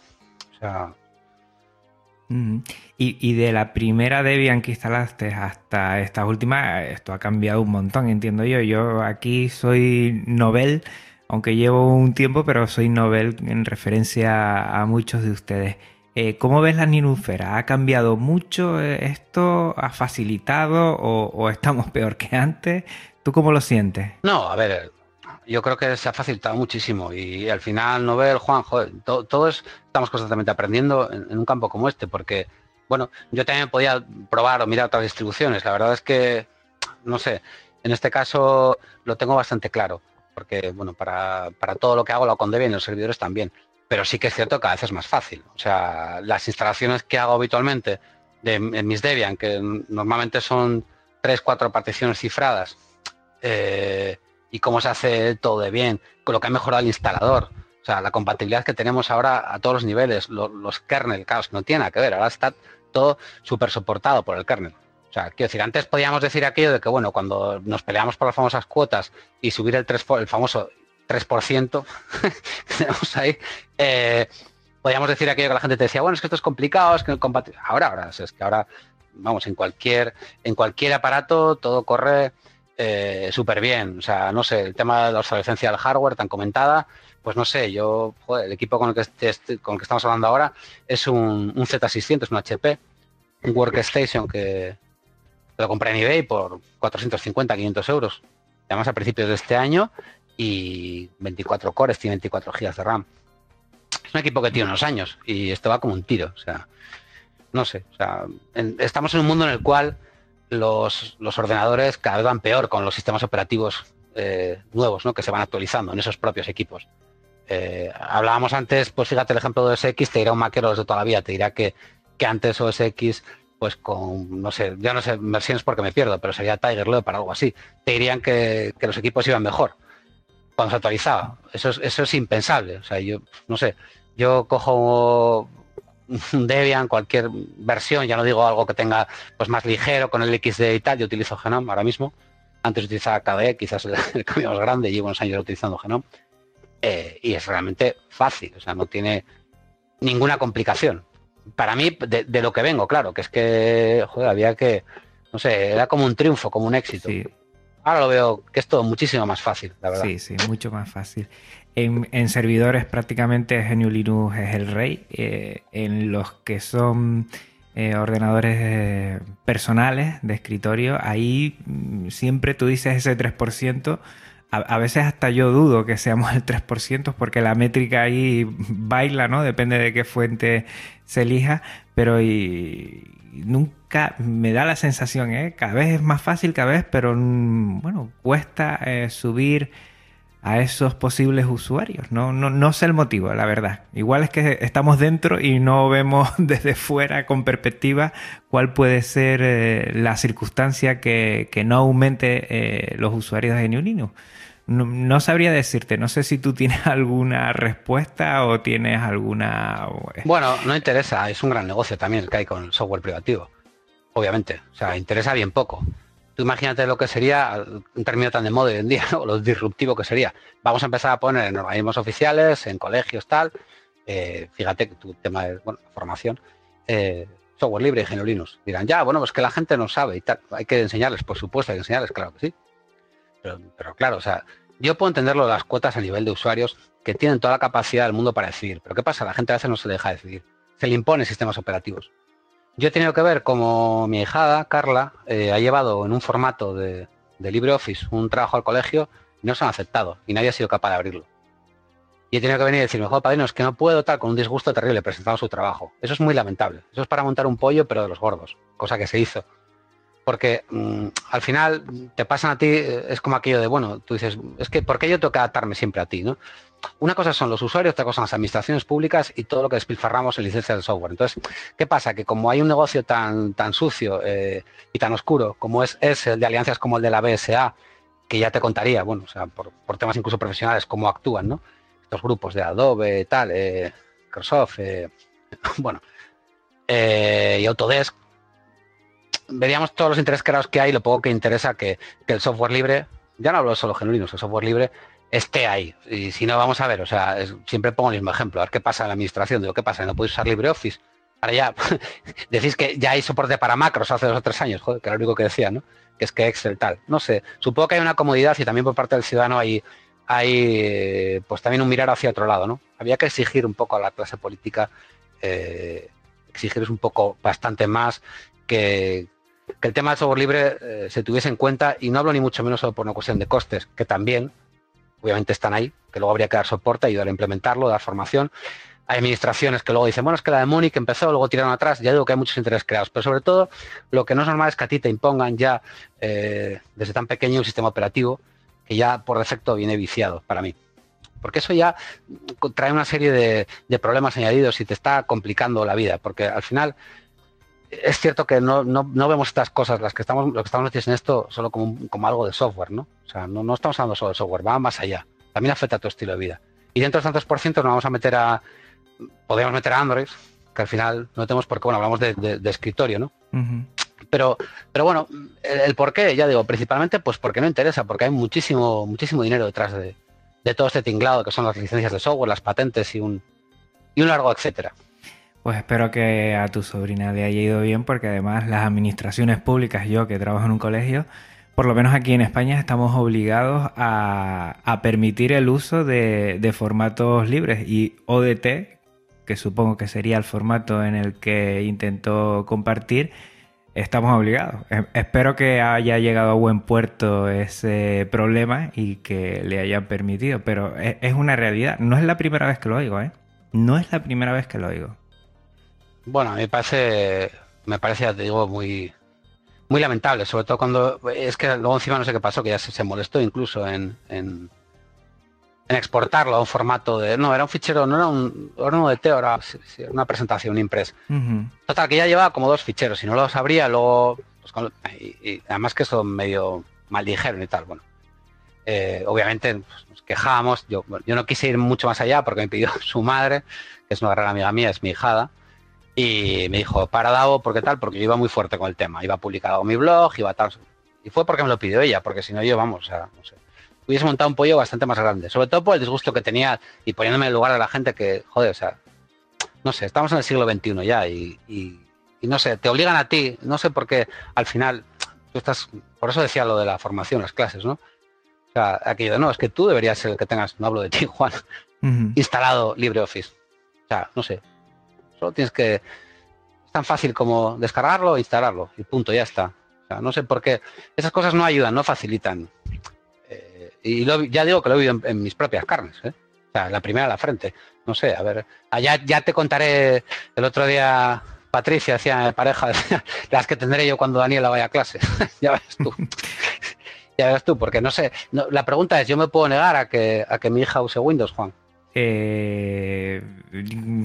Y, de la primera Debian que instalaste hasta esta última, esto ha cambiado un montón, entiendo yo. Yo aquí soy novel, aunque llevo un tiempo, pero soy novel en referencia a muchos de ustedes. Eh, ¿Cómo ves la ninufera? ¿Ha cambiado mucho eh, esto? ¿Ha facilitado o, estamos peor que antes? ¿Tú cómo lo sientes? No, a ver, yo creo que se ha facilitado muchísimo y al final Nobel, Juan, joder, todos estamos constantemente aprendiendo en, un campo como este, porque, bueno, yo también podía probar o mirar otras distribuciones. La verdad es que, no sé, en este caso lo tengo bastante claro, porque, bueno, para, todo lo que hago lo con Debian y los servidores también. pero sí que es cierto que cada vez es más fácil. O sea, las instalaciones que hago habitualmente de, en mis Debian, que normalmente son tres, cuatro particiones cifradas, eh, y cómo se hace todo de bien, con lo que ha mejorado el instalador. O sea, la compatibilidad que tenemos ahora a todos los niveles, los, kernel, claro, no tiene nada que ver, ahora está todo súper soportado por el kernel. O sea, quiero decir, antes podíamos decir aquello de que, bueno, cuando nos peleamos por las famosas cuotas y subir el, 3, el famoso 3% que tenemos ahí, eh, podíamos decir aquello que la gente te decía, bueno, es que esto es complicado, es que compatible. Ahora, ahora, es que ahora, vamos, en cualquier, en cualquier aparato todo corre eh, súper bien. O sea, no sé, el tema de la obsolescencia del hardware tan comentada, pues no sé, yo, el equipo con el, que, con el que estamos hablando ahora es un, Z600, es un HP, un workstation que lo compré en eBay por 450, 500 euros. Además a principios de este año y 24 cores, tiene 24 GB de RAM. Es un equipo que tiene unos años y esto va como un tiro. O sea, no sé, o sea, estamos en un mundo en el cual los, ordenadores cada vez van peor con los sistemas operativos eh, nuevos, ¿no? Que se van actualizando en esos propios equipos. Eh, hablábamos antes, pues fíjate el ejemplo de OS te dirá un maquero de toda la vida, te dirá que, que antes OS X, pues con, no sé, ya no sé versiones porque me pierdo, pero sería Tiger para algo así. Te dirían que, los equipos iban mejor cuando se actualizaba. Eso es, eso es impensable. O sea, yo, no sé, yo cojo Debian, cualquier versión, ya no digo algo que tenga pues más ligero con el XD y tal, yo utilizo Genome ahora mismo. Antes utilizaba KDE, quizás el, cambio más grande, llevo unos años utilizando Genome. Eh, y es realmente fácil, o sea, no tiene ninguna complicación. Para mí, de, lo que vengo, claro, que es que, joder, había que, no sé, era como un triunfo, como un éxito. Ahora lo veo que es todo muchísimo más fácil, la verdad. Sí, sí, mucho más fácil. En, servidores prácticamente GNU Linux es el rey. Eh, en los que son eh, ordenadores eh, personales de escritorio, ahí mm, siempre tú dices ese 3%. A, veces hasta yo dudo que seamos el 3% porque la métrica ahí baila, ¿no? Depende de qué fuente se elija, pero nunca me da la sensación, ¿eh? Cada vez es más fácil, cada vez, pero mm, bueno, cuesta subir a esos posibles usuarios. No, no, no sé el motivo, la verdad. Igual es que estamos dentro y no vemos desde fuera con perspectiva cuál puede ser eh, la circunstancia que, no aumente eh, los usuarios de GNU No, sabría decirte, no sé si tú tienes alguna respuesta o tienes alguna... Bueno, no interesa, es un gran negocio también el que hay con software privativo, obviamente, o sea, interesa bien poco. Tú imagínate lo que sería un término tan de moda hoy en día, ¿no? lo disruptivo que sería. Vamos a empezar a poner en organismos oficiales, en colegios, tal. Eh, fíjate que tu tema de formación, eh, software libre y GNU Linux. Dirán, ya, bueno, pues que la gente no sabe y tal. Hay que enseñarles, por supuesto, hay que enseñarles, claro que sí. Pero, pero claro, o sea, yo puedo entenderlo de las cuotas a nivel de usuarios que tienen toda la capacidad del mundo para decidir. Pero ¿qué pasa? La gente a veces no se deja decidir. Se le impone sistemas operativos. Yo he tenido que ver como mi hijada, Carla, eh, ha llevado en un formato de, LibreOffice un trabajo al colegio y no se han aceptado y nadie ha sido capaz de abrirlo. Y he tenido que venir y decirme, joder, padrino, es que no puedo tal con un disgusto terrible presentando su trabajo. Eso es muy lamentable. Eso es para montar un pollo, pero de los gordos, cosa que se hizo. Porque mm, al final te pasan a ti, eh, es como aquello de, bueno, tú dices, es que, ¿por qué yo tengo que adaptarme siempre a ti? ¿no? Una cosa son los usuarios, otra cosa son las administraciones públicas y todo lo que despilfarramos en licencias de software. Entonces, ¿qué pasa? Que como hay un negocio tan, tan sucio eh, y tan oscuro como es, el de alianzas como el de la BSA, que ya te contaría, bueno, o sea, por, temas incluso profesionales, cómo actúan, ¿no? Estos grupos de Adobe, tal, eh, Microsoft, eh, bueno, y Autodesk, veríamos todos los intereses creados que hay, lo poco que interesa que, el software libre, ya no hablo solo genuinos, el software libre esté ahí. Y si no, vamos a ver, o sea, siempre pongo el mismo ejemplo, a ver qué pasa en la administración, de lo que pasa, no podéis usar LibreOffice. Ahora ya, decís que ya hay soporte para macros hace dos o tres años, joder, que era lo único que decía, ¿no? Que es que Excel tal. No sé, supongo que hay una comodidad y también por parte del ciudadano hay, hay pues también un mirar hacia otro lado, ¿no? Había que exigir un poco a la clase política, eh, exigir un poco bastante más que, el tema del software libre eh, se tuviese en cuenta y no hablo ni mucho menos solo por una cuestión de costes, que también, obviamente están ahí, que luego habría que dar soporte, ayudar a implementarlo, dar formación. Hay administraciones que luego dicen, bueno, es que la de Múnich empezó, luego tiraron atrás, ya digo que hay muchos intereses creados, pero sobre todo lo que no es normal es que a ti te impongan ya eh, desde tan pequeño un sistema operativo que ya por defecto viene viciado para mí. porque eso ya trae una serie de, problemas añadidos y te está complicando la vida, porque al final es cierto que no, vemos estas cosas, las que estamos, lo que estamos metidos en esto, solo como, como algo de software, ¿no? O sea, no, estamos hablando solo de software, va más allá. También afecta a tu estilo de vida. Y dentro de tantos por ciento nos vamos a meter a, podríamos meter a Android, que al final no tenemos por qué, bueno, hablamos de, escritorio, ¿no? Pero, pero bueno, el, por qué, ya digo, principalmente pues porque no interesa, porque hay muchísimo, muchísimo dinero detrás de, todo este tinglado que son las licencias de software, las patentes y un, y un largo etcétera. Pues espero que a tu sobrina le haya ido bien, porque además las administraciones públicas, yo que trabajo en un colegio, por lo menos aquí en España estamos obligados a, permitir el uso de, formatos libres y ODT, que supongo que sería el formato en el que intentó compartir, estamos obligados. E, espero que haya llegado a buen puerto ese problema y que le hayan permitido, pero e, es, una realidad. No es la primera vez que lo oigo, ¿eh? No es la primera vez que lo oigo. Bueno, a mí me parece, me parece, ya te digo, muy, muy lamentable, sobre todo cuando es que luego encima no sé qué pasó, que ya se, molestó incluso en, en, exportarlo a un formato de. No, era un fichero, no era un, era un ODT, era una presentación, un impress. Total, que ya llevaba como dos ficheros, si no los abría, luego. Pues, y, además que eso medio mal dijeron y tal. Bueno, eh, obviamente pues, nos quejábamos. Yo, yo no quise ir mucho más allá porque me pidió su madre, que es una gran amiga mía, es mi hijada. Y me dijo, para Davo, ¿por qué tal? Porque yo iba muy fuerte con el tema. Iba publicado en mi blog, iba tal. Y fue porque me lo pidió ella, porque si no yo, vamos, o sea, no sé. Hubiese montado un pollo bastante más grande. Sobre todo por el disgusto que tenía y poniéndome en el lugar de la gente que, joder, o sea, no sé, estamos en el siglo XXI ya y, y, no sé, te obligan a ti, no sé por qué al final tú estás, por eso decía lo de la formación, las clases, ¿no? O sea, aquello no, es que tú deberías ser el que tengas, no hablo de ti, Juan, instalado LibreOffice. O sea, no sé, Solo tienes que... Es tan fácil como descargarlo e instalarlo y punto, ya está. O sea, no sé por qué. Esas cosas no ayudan, no facilitan. Eh, y ya digo que lo he vivido en, mis propias carnes. ¿eh? O sea, la primera a la frente. No sé, a ver. Allá ya te contaré el otro día. Patricia decía pareja, las que tendré yo cuando Daniela vaya a clase. ya ves tú. ya ves tú, porque no sé. la pregunta es, ¿yo me puedo negar a que, a que mi hija use Windows, Juan? Eh,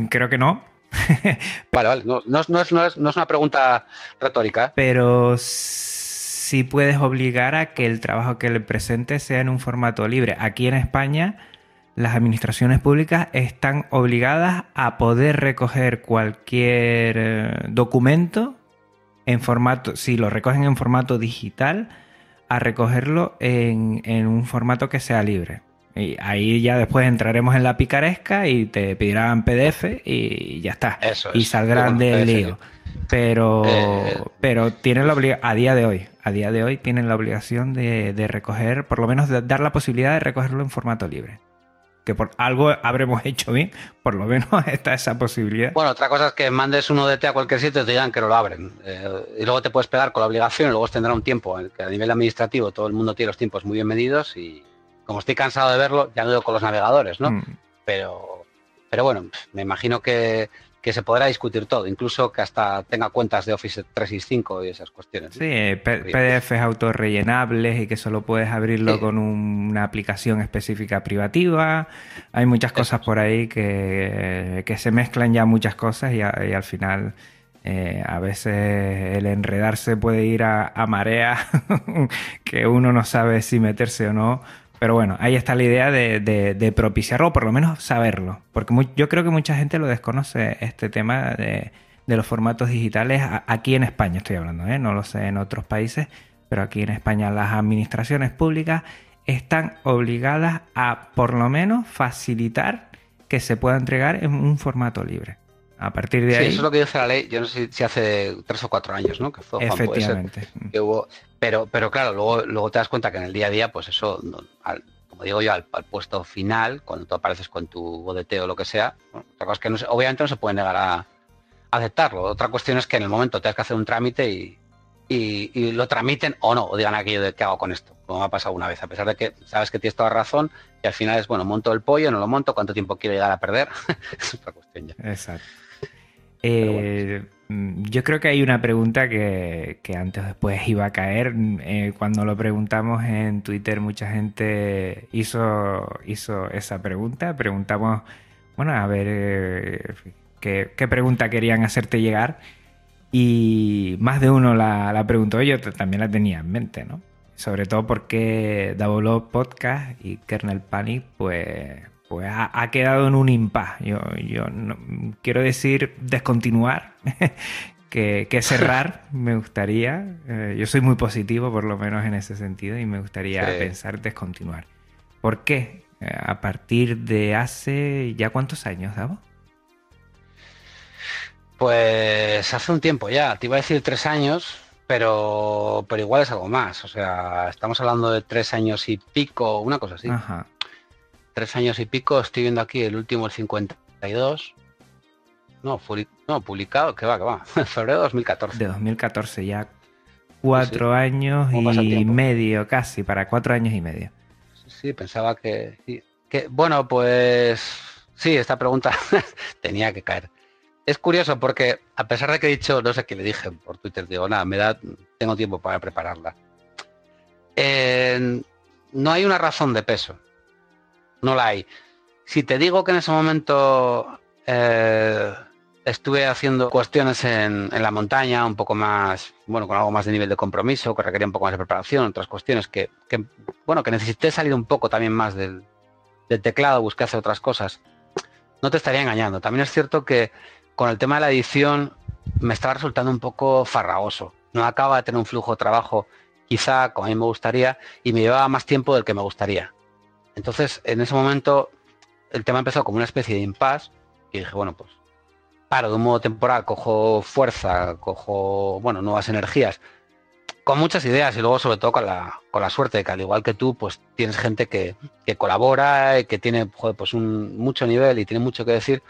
creo que no. vale, vale. No, es, una pregunta retórica. Pero sí puedes obligar a que el trabajo que le presente sea en un formato libre. Aquí en España, las administraciones públicas están obligadas a poder recoger cualquier eh, documento en formato, si lo recogen en formato digital, a recogerlo en un formato que sea libre. Y ahí ya después entraremos en la picaresca y te pedirán PDF y ya está. y saldrán del lío. Pero, eh, pero tienen la obligación, a día de hoy, a día de hoy tienen la obligación de, recoger, por lo menos de dar la posibilidad de recogerlo en formato libre. Que por algo habremos hecho bien, por lo menos está esa posibilidad. Bueno, otra cosa es que mandes uno de T a cualquier sitio y te digan que no lo abren. Eh, y luego te puedes pegar con la obligación y luego tendrá un tiempo, que a nivel administrativo todo el mundo tiene los tiempos muy bien medidos y, como estoy cansado de verlo, ya no digo con los navegadores, ¿no? Mm. Pero, pero bueno, me imagino que, se podrá discutir todo, incluso que hasta tenga cuentas de Office 365 y esas cuestiones. Sí, PDFs autorrellenables y que solo puedes abrirlo con una aplicación específica privativa. Hay muchas cosas por ahí que, se mezclan ya muchas cosas y, al final... Eh, a veces el enredarse puede ir a, a marea que uno no sabe si meterse o no pero bueno, ahí está la idea de, propiciarlo, por lo menos saberlo. Porque yo creo que mucha gente lo desconoce, este tema de, los formatos digitales, aquí en España estoy hablando, ¿eh? no lo sé en otros países, pero aquí en España las administraciones públicas están obligadas a por lo menos facilitar que se pueda entregar en un formato libre. A partir de ahí. eso es lo que dice la ley. Yo no sé si hace tres o cuatro años, ¿no? Que fue Efectivamente. que hubo, pero, pero claro, luego, luego te das cuenta que en el día a día, pues eso, como digo yo, al, puesto final, cuando tú apareces con tu ODT o lo que sea, otra cosa es que no obviamente no se puede negar a, aceptarlo. Otra cuestión es que en el momento tengas que hacer un trámite y, y, lo tramiten o no, o digan aquello de qué hago con esto, como me ha pasado una vez, a pesar de que sabes que tienes toda razón y al final es, bueno, monto el pollo, no lo monto, cuánto tiempo quiero llegar a perder, es otra cuestión ya. Exacto. Eh, mm, yo creo que hay una pregunta que, antes o después iba a caer. Eh, cuando lo preguntamos en Twitter, mucha gente hizo, hizo esa pregunta. Preguntamos, bueno, a ver eh, qué, pregunta querían hacerte llegar. Y más de uno la, la preguntó, yo también la tenía en mente, ¿no? Sobre todo porque Double Podcast y Kernel Panic, pues pues ha, quedado en un impas. Yo, yo no, quiero decir descontinuar, que, cerrar me gustaría. Eh, yo soy muy positivo, por lo menos en ese sentido, y me gustaría pensar descontinuar. ¿Por qué? Eh, a partir de hace ya cuántos años, Davo? Pues hace un tiempo ya, te iba a decir tres años, pero, pero igual es algo más. O sea, estamos hablando de tres años y pico, una cosa así. Ajá tres años y pico, estoy viendo aquí el último, el 52. No, no publicado, que va, que va, febrero de 2014. De 2014, ya cuatro años y medio, casi, para cuatro años y medio. Sí, pensaba que, que bueno, pues sí, esta pregunta tenía que caer. Es curioso porque a pesar de que he dicho, no sé qué le dije por Twitter, digo, nada, me da, tengo tiempo para prepararla. no hay una razón de peso no la hay. Si te digo que en ese momento eh, estuve haciendo cuestiones en, la montaña, un poco más, bueno, con algo más de nivel de compromiso, que requería un poco más de preparación, otras cuestiones que, bueno, que necesité salir un poco también más del, teclado, busqué hacer otras cosas. No te estaría engañando. También es cierto que con el tema de la edición me estaba resultando un poco farragoso. No acaba de tener un flujo de trabajo quizá como a mí me gustaría y me llevaba más tiempo del que me gustaría. Entonces, en ese momento, el tema empezó como una especie de impasse y dije, bueno, pues paro de un modo temporal, cojo fuerza, cojo, bueno, nuevas energías, con muchas ideas y luego sobre todo con la, con la suerte de que al igual que tú, pues tienes gente que, colabora y que tiene pues un mucho nivel y tiene mucho que decir,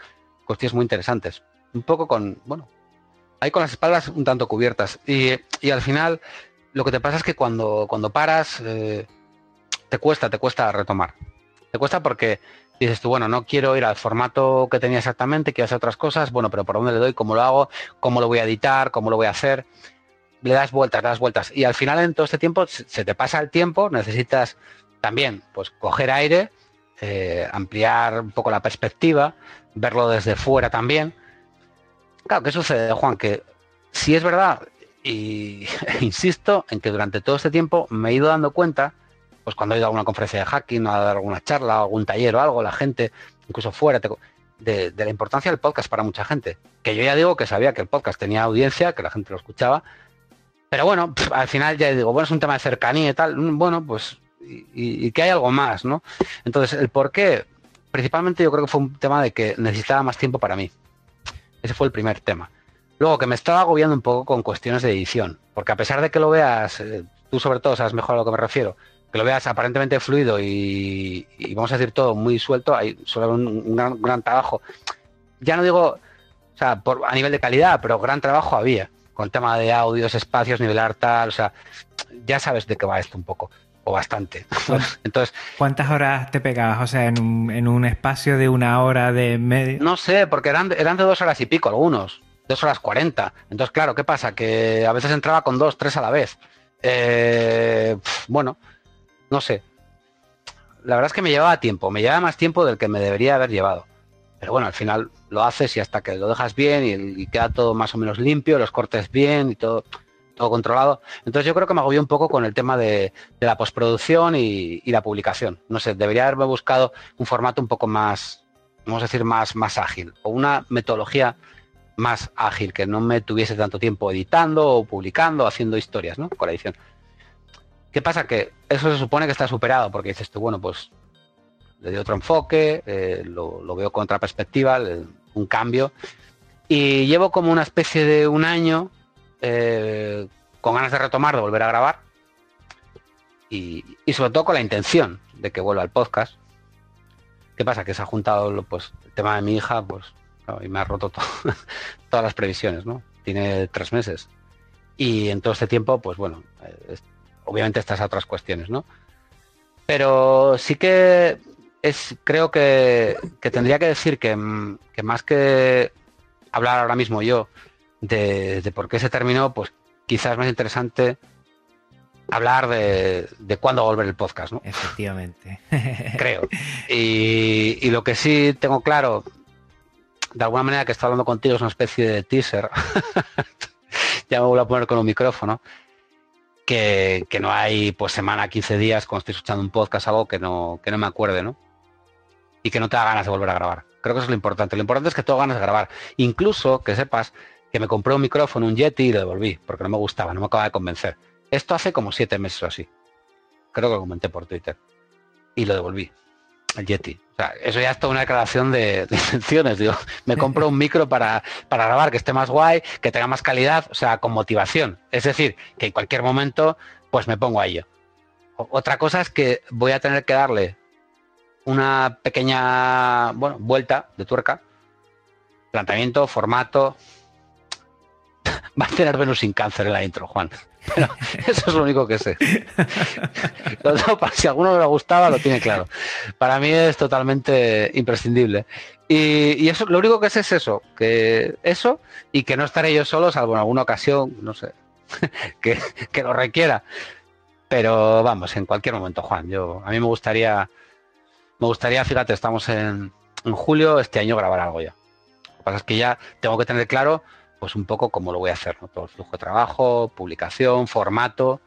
cuestiones muy interesantes. Un poco con, bueno, ahí con las espaldas un tanto cubiertas. Y, al final, lo que te pasa es que cuando, cuando paras, eh, te cuesta, te cuesta retomar. Te cuesta porque dices tú, bueno, no quiero ir al formato que tenía exactamente, quiero hacer otras cosas, bueno, pero ¿por dónde le doy? ¿Cómo lo hago? ¿Cómo lo voy a editar? ¿Cómo lo voy a hacer? Le das vueltas, le das vueltas. Y al final en todo este tiempo se te pasa el tiempo, necesitas también pues coger aire, eh, ampliar un poco la perspectiva, verlo desde fuera también. Claro, ¿qué sucede, Juan? Que si es verdad, y insisto en que durante todo este tiempo me he ido dando cuenta pues cuando he ido a alguna conferencia de hacking, a dar alguna charla, algún taller o algo, la gente, incluso fuera, de, la importancia del podcast para mucha gente. Que yo ya digo que sabía que el podcast tenía audiencia, que la gente lo escuchaba, pero bueno, al final ya digo, bueno, es un tema de cercanía y tal, mm, bueno, pues, y, que hay algo más, ¿no? Entonces, el por qué, principalmente yo creo que fue un tema de que necesitaba más tiempo para mí. Ese fue el primer tema. Luego, que me estaba agobiando un poco con cuestiones de edición, porque a pesar de que lo veas, eh, tú sobre todo sabes mejor a lo que me refiero, que lo veas aparentemente fluido y, vamos a decir todo muy suelto, hay suele un, gran, trabajo. Ya no digo, o sea, por, a nivel de calidad, pero gran trabajo había con el tema de audios, espacios, nivelar tal, o sea, ya sabes de qué va esto un poco, o bastante. Entonces, ¿cuántas horas te pegabas? O sea, en un, en un espacio de una hora de medio. No sé, porque eran, eran de dos horas y pico algunos, dos horas cuarenta. Entonces, claro, ¿qué pasa? Que a veces entraba con dos, tres a la vez. Eh, bueno, no sé. La verdad es que me llevaba tiempo, me llevaba más tiempo del que me debería haber llevado. Pero bueno, al final lo haces y hasta que lo dejas bien y, queda todo más o menos limpio, los cortes bien y todo, todo controlado. Entonces yo creo que me agobió un poco con el tema de, la postproducción y, la publicación. No sé, debería haberme buscado un formato un poco más, vamos a decir, más, más ágil o una metodología más ágil, que no me tuviese tanto tiempo editando o publicando, haciendo historias, ¿no? Con la edición. ¿Qué pasa? Que eso se supone que está superado, porque dices tú, bueno, pues le doy otro enfoque, eh, lo, veo con otra perspectiva, un cambio. Y llevo como una especie de un año eh, con ganas de retomar, de volver a grabar. Y, sobre todo con la intención de que vuelva al podcast. ¿Qué pasa? Que se ha juntado pues, el tema de mi hija, pues, y me ha roto todas las previsiones, ¿no? Tiene tres meses. Y en todo este tiempo, pues bueno, eh, obviamente estas otras cuestiones, ¿no? Pero sí que es, creo que, tendría que decir que, más que hablar ahora mismo yo, de, por qué se terminó, pues quizás más interesante hablar de, de cuándo volver el podcast, ¿no? Efectivamente. Creo. Y, y, lo que sí tengo claro, de alguna manera que estoy hablando contigo, es una especie de teaser. ya me voy a poner con un micrófono. Que, no hay pues semana, 15 días cuando estoy escuchando un podcast, algo que no, que no me acuerde, ¿no? Y que no te da ganas de volver a grabar. Creo que eso es lo importante. Lo importante es que tengo ganas de grabar. Incluso que sepas que me compré un micrófono, un Yeti y lo devolví, porque no me gustaba, no me acaba de convencer. Esto hace como siete meses o así. Creo que lo comenté por Twitter. Y lo devolví. El Yeti. O sea, eso ya es toda una declaración de, intenciones. Digo, me compro un micro para, para grabar que esté más guay, que tenga más calidad, o sea, con motivación. Es decir, que en cualquier momento, pues me pongo a ello. otra cosa es que voy a tener que darle una pequeña bueno, vuelta de tuerca. Planteamiento, formato, va a tener Venus sin cáncer en la intro, Juan. Eso es lo único que sé. si alguno le gustaba, lo tiene claro. Para mí es totalmente imprescindible. Y, eso, lo único que sé es eso, que eso y que no estaré yo solo, salvo en alguna ocasión, no sé, que, lo requiera. Pero vamos, en cualquier momento, Juan. Yo, a mí me gustaría, me gustaría, fíjate, estamos en, en julio, este año grabar algo ya. Lo que pasa es que ya tengo que tener claro pues un poco cómo lo voy a hacer, ¿no? Todo el flujo de trabajo, publicación, formato.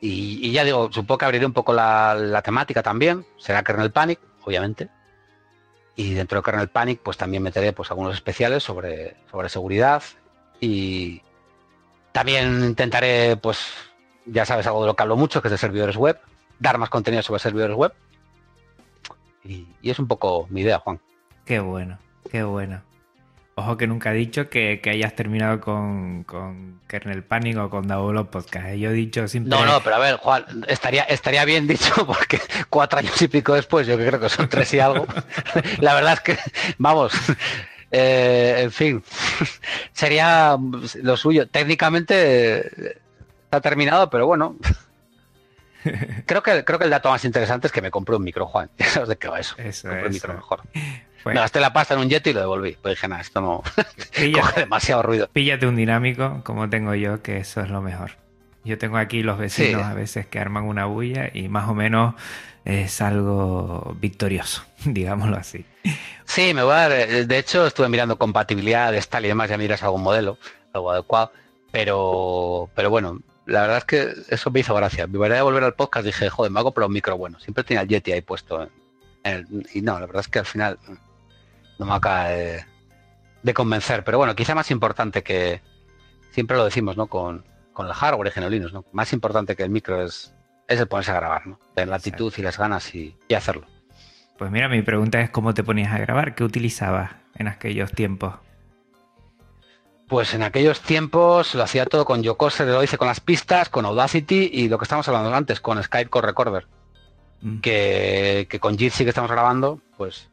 Y, ya digo, supongo que abriré un poco la, temática también. Será Kernel Panic, obviamente. Y dentro de Kernel Panic, pues también meteré pues, algunos especiales sobre, sobre seguridad. Y también intentaré, pues, ya sabes, algo de lo que hablo mucho, que es de servidores web. Dar más contenido sobre servidores web. Y, y es un poco mi idea, Juan. Qué bueno, qué bueno. Ojo que nunca he dicho que, hayas terminado con, Kernel Panic o con Double Podcast. ¿eh? Yo he dicho simplemente... No, no, pero a ver, Juan, estaría, estaría bien dicho porque cuatro años y pico después, yo creo que son tres y algo. La verdad es que, vamos, eh, en fin, sería lo suyo. Técnicamente está terminado, pero bueno. Creo que, creo que el dato más interesante es que me compré un micro, Juan. Sabes de qué va eso. eso compré un micro mejor. Me gasté la pasta en un jet y lo devolví. Pues dije, nada, esto no coge demasiado ruido. Píllate un dinámico, como tengo yo, que eso es lo mejor. Yo tengo aquí los vecinos a veces que arman una bulla y más o menos es algo victorioso, digámoslo así. Sí, me voy a dar, eh, de hecho estuve mirando compatibilidad de tal y demás, ya miras algún modelo, algo adecuado, pero, pero bueno, la verdad es que eso me hizo gracia. Mi manera de volver al podcast dije, joder, me hago pero un micro bueno. Siempre tenía el Yeti ahí puesto. y no, la verdad es que al final no me acaba de, convencer. Pero bueno, quizá más importante que, siempre lo decimos, ¿no? Con, con el hardware y ¿no? Más importante que el micro es, es el ponerse a grabar, ¿no? Tener la actitud y las ganas y, hacerlo. Pues mira, mi pregunta es cómo te ponías a grabar, qué utilizabas en aquellos tiempos. Pues en aquellos tiempos lo hacía todo con Yocoser, lo hice con las pistas, con Audacity y lo que estamos hablando antes, con Skype con Recorder. Mm. Que, que, con Jitsi que estamos grabando, pues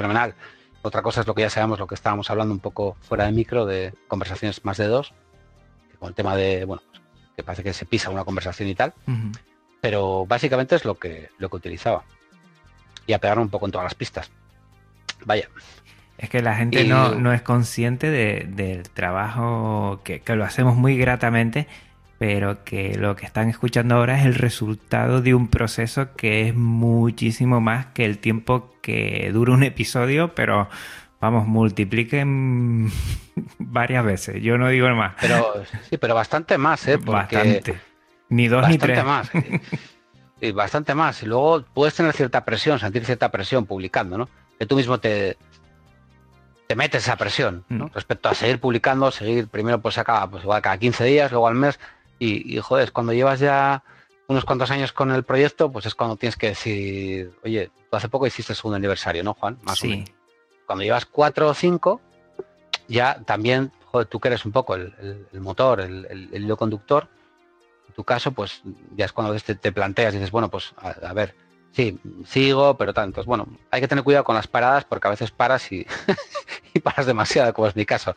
fenomenal. Otra cosa es lo que ya sabemos, lo que estábamos hablando un poco fuera de micro, de conversaciones más de dos, con el tema de, bueno, que parece que se pisa una conversación y tal, pero básicamente es lo que, lo que utilizaba. Y a pegar un poco en todas las pistas. Vaya. Es que la gente no, es consciente del trabajo que, que, lo hacemos muy gratamente pero que lo que están escuchando ahora es el resultado de un proceso que es muchísimo más que el tiempo que dura un episodio, pero vamos, multipliquen varias veces. Yo no digo más. Pero sí, pero bastante más, ¿eh? bastante. Ni dos ni tres. más. y bastante más. Y luego puedes tener cierta presión, sentir cierta presión publicando, ¿no? Que tú mismo te, te metes esa presión, ¿no? Mm. Respecto a seguir publicando, seguir, primero pues acaba pues igual cada 15 días, luego al mes y, y, joder, cuando llevas ya unos cuantos años con el proyecto, pues es cuando tienes que decir, oye, tú hace poco hiciste el segundo aniversario, ¿no, Juan? Más o menos. Cuando llevas cuatro o cinco, ya también, joder, tú que eres un poco el, motor, el, hilo conductor, en tu caso, pues ya es cuando te, te planteas y dices, bueno, pues a, ver, sí, sigo, pero tanto. Bueno, hay que tener cuidado con las paradas porque a veces paras y, y paras demasiado, como es mi caso.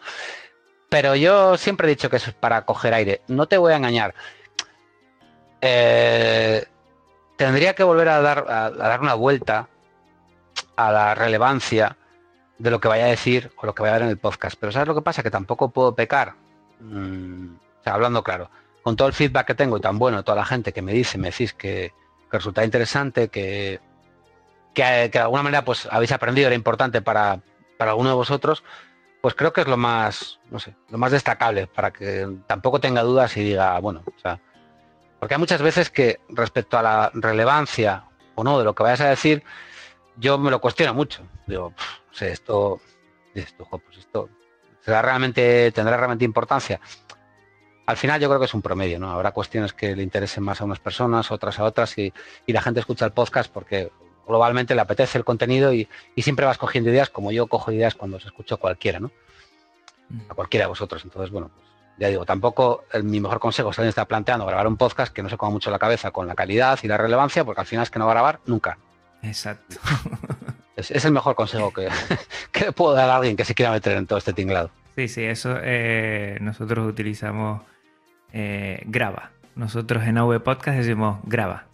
Pero yo siempre he dicho que eso es para coger aire. No te voy a engañar. Eh, tendría que volver a dar, a, dar una vuelta a la relevancia de lo que vaya a decir o lo que vaya a ver en el podcast. Pero ¿sabes lo que pasa? Que tampoco puedo pecar. Mm, o sea, hablando claro, con todo el feedback que tengo y tan bueno, toda la gente que me dice, me decís que, resulta interesante, que, que, de alguna manera pues habéis aprendido, era importante para, para alguno de vosotros, pues creo que es lo más, no sé, lo más destacable para que tampoco tenga dudas y diga, bueno, o sea, porque hay muchas veces que respecto a la relevancia o no de lo que vayas a decir, yo me lo cuestiono mucho. Digo, no sé, esto, esto, pues esto ¿será realmente, tendrá realmente importancia. Al final yo creo que es un promedio, ¿no? Habrá cuestiones que le interesen más a unas personas, otras a otras, y, la gente escucha el podcast porque globalmente le apetece el contenido y, siempre vas cogiendo ideas como yo cojo ideas cuando os escucho a cualquiera, ¿no? Mm. A cualquiera de vosotros. Entonces, bueno, pues, ya digo, tampoco mi mejor consejo es alguien está planteando grabar un podcast que no se coma mucho la cabeza con la calidad y la relevancia, porque al final es que no va a grabar nunca. Exacto. Es, el mejor consejo que, que, puedo dar a alguien que se quiera meter en todo este tinglado. Sí, sí, eso eh, nosotros utilizamos eh, graba. Nosotros en AV Podcast decimos graba.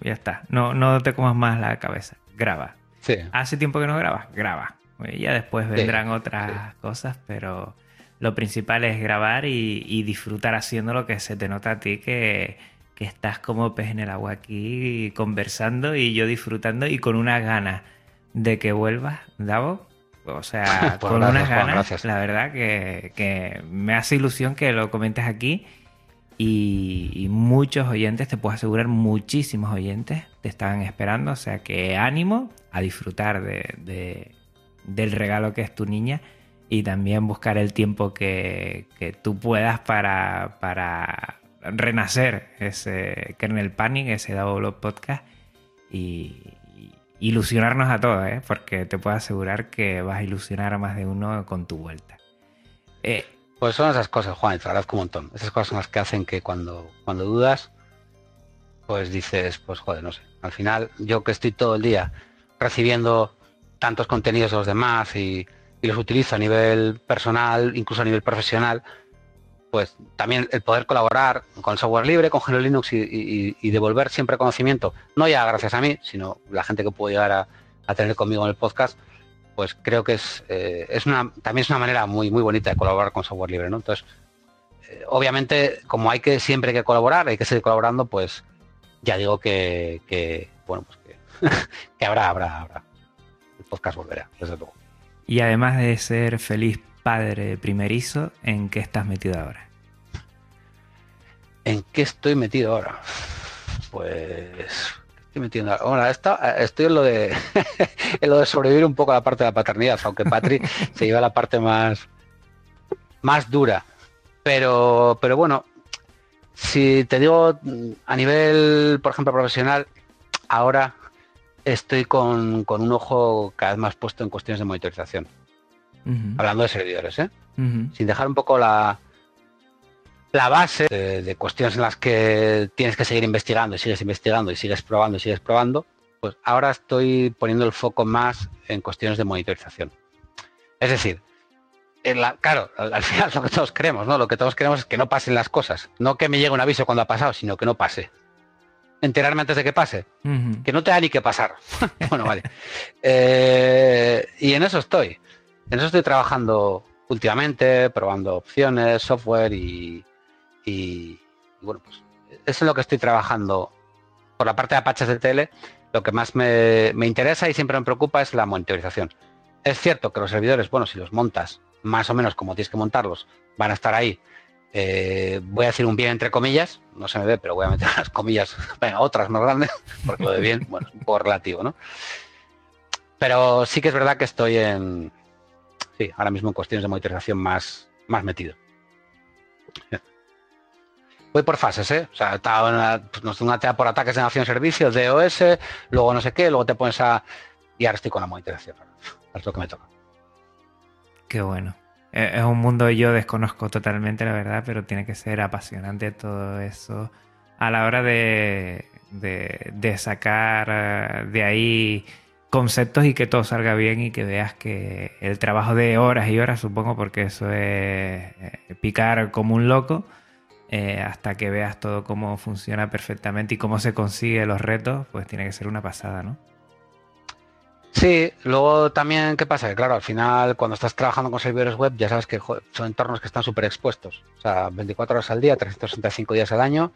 Ya está. No, no te comas más la cabeza. Graba. Sí. Hace tiempo que no grabas, graba. Ya después vendrán otras cosas, pero lo principal es grabar y, disfrutar haciendo lo que se te nota a ti que, estás como pez en el agua aquí conversando y yo disfrutando y con una ganas de que vuelvas, Davo. O sea, pues con unas ganas, la verdad que, me hace ilusión que lo comentes aquí y, muchos oyentes, te puedo asegurar, muchísimos oyentes te están esperando, o sea que ánimo a disfrutar de, del regalo que es tu niña y también buscar el tiempo que, tú puedas para, para renacer ese Kernel Panic, ese Double Podcast y, ilusionarnos a todos, ¿eh? porque te puedo asegurar que vas a ilusionar a más de uno con tu vuelta. Eh, pues son esas cosas, Juan, te agradezco un montón. Esas cosas son las que hacen que cuando, cuando dudas, pues dices, pues joder, no sé. Al final, yo que estoy todo el día recibiendo tantos contenidos de los demás y, los utilizo a nivel personal, incluso a nivel profesional, pues también el poder colaborar con software libre, con GNU Linux y, devolver siempre conocimiento, no ya gracias a mí, sino la gente que puede llegar a, tener conmigo en el podcast, pues creo que es, eh, es una, también es una manera muy, muy bonita de colaborar con software libre, ¿no? Entonces, eh, obviamente, como hay que siempre que colaborar, hay que seguir colaborando, pues ya digo que, bueno, pues que, que habrá, habrá, habrá. El podcast volverá, desde luego. Y además de ser feliz padre primerizo, ¿en qué estás metido ahora? ¿En qué estoy metido ahora? Pues estoy metiendo ahora. estoy en lo de en lo de sobrevivir un poco a la parte de la paternidad, aunque Patri se lleva la parte más más dura. Pero, pero bueno, si te digo a nivel, por ejemplo, profesional, ahora estoy con, un ojo cada vez más puesto en cuestiones de monitorización. Hablando de servidores, ¿eh? Sin dejar un poco la, la base de, cuestiones en las que tienes que seguir investigando y sigues investigando y sigues probando y sigues probando, pues ahora estoy poniendo el foco más en cuestiones de monitorización. Es decir, claro, al, al, final lo que todos queremos, ¿no? Lo que todos queremos es que no pasen las cosas, no que me llegue un aviso cuando ha pasado, sino que no pase enterarme antes de que pase. Que no te da ni que pasar. bueno, vale. Eh, y en eso estoy. En eso estoy trabajando últimamente, probando opciones, software y, y, bueno, pues eso es lo que estoy trabajando. Por la parte de Apaches de tele, lo que más me, me interesa y siempre me preocupa es la monitorización. Es cierto que los servidores, bueno, si los montas más o menos como tienes que montarlos, van a estar ahí eh, voy a decir un bien entre comillas, no se me ve, pero voy a meter las comillas, otras más grandes, porque lo de bien, bueno, es un poco relativo, ¿no? Pero sí que es verdad que estoy en, sí, ahora mismo en cuestiones de monitorización más, más metido. Voy por fases, ¿eh? O sea, estaba una, pues, una por ataques de nación servicio, DOS, luego no sé qué, luego te pones a... Y ahora estoy con la monitorización. Es lo que me toca. Qué bueno. Eh, es un mundo yo desconozco totalmente, la verdad, pero tiene que ser apasionante todo eso a la hora de, de, sacar eh, de ahí conceptos y que todo salga bien y que veas que el trabajo de horas y horas, supongo, porque eso es eh, picar como un loco, hasta que veas todo cómo funciona perfectamente y cómo se consigue los retos, pues tiene que ser una pasada, ¿no? Sí, luego también, ¿qué pasa? Que claro, al final, cuando estás trabajando con servidores web, ya sabes que son entornos que están súper expuestos. O sea, 24 horas al día, 365 días al año,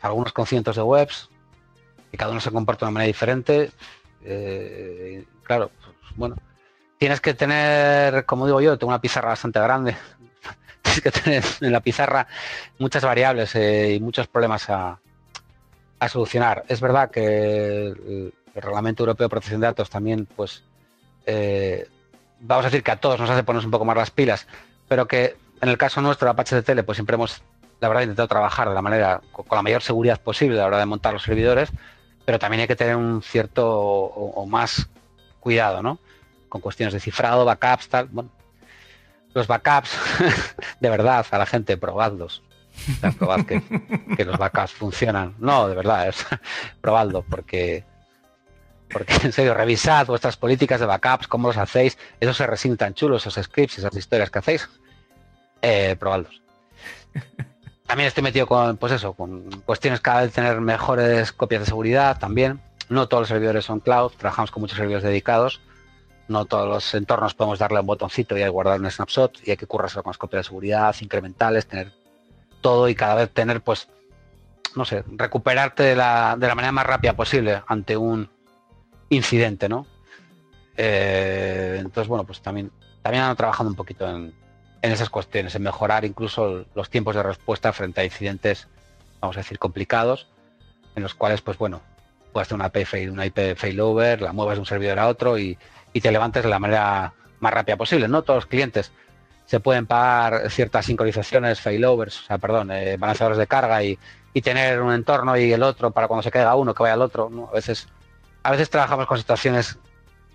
algunos con cientos de webs, y cada uno se comporta de una manera diferente. Eh, claro, pues, bueno, tienes que tener, como digo yo, tengo una pizarra bastante grande. que tener en la pizarra muchas variables eh, y muchos problemas a, a solucionar. Es verdad que el, Reglamento Europeo de Protección de Datos también, pues, eh, vamos a decir que a todos nos hace ponernos un poco más las pilas, pero que en el caso nuestro, Apache de Tele, pues siempre hemos, la verdad, intentado trabajar de la manera, con, la mayor seguridad posible a la hora de montar los servidores, pero también hay que tener un cierto o, más cuidado, ¿no? Con cuestiones de cifrado, backups, tal. Bueno, los backups, de verdad, a la gente, probadlos. Probad que, los backups funcionan. No, de verdad, es probadlo, porque porque en serio, revisad vuestras políticas de backups, cómo los hacéis, esos se resignan tan chulos, esos scripts, esas historias que hacéis, eh, probadlos. También estoy metido con, pues eso, con cuestiones cada vez tener mejores copias de seguridad también. No todos los servidores son cloud, trabajamos con muchos servidores dedicados. No todos los entornos podemos darle un botoncito y guardar un snapshot y hay que currarse con las copias de seguridad incrementales, tener todo y cada vez tener, pues, no sé, recuperarte de la, de la manera más rápida posible ante un incidente, ¿no? Eh, entonces, bueno, pues también, también han trabajado un poquito en, esas cuestiones, en mejorar incluso los tiempos de respuesta frente a incidentes, vamos a decir, complicados, en los cuales, pues bueno, puedes hacer una IP, una IP failover, la mueves de un servidor a otro y, te levantes de la manera más rápida posible. No todos los clientes se pueden pagar ciertas sincronizaciones, failovers, o sea, perdón, eh, balanceadores de carga y, y, tener un entorno y el otro para cuando se caiga uno que vaya al otro. A veces a veces trabajamos con situaciones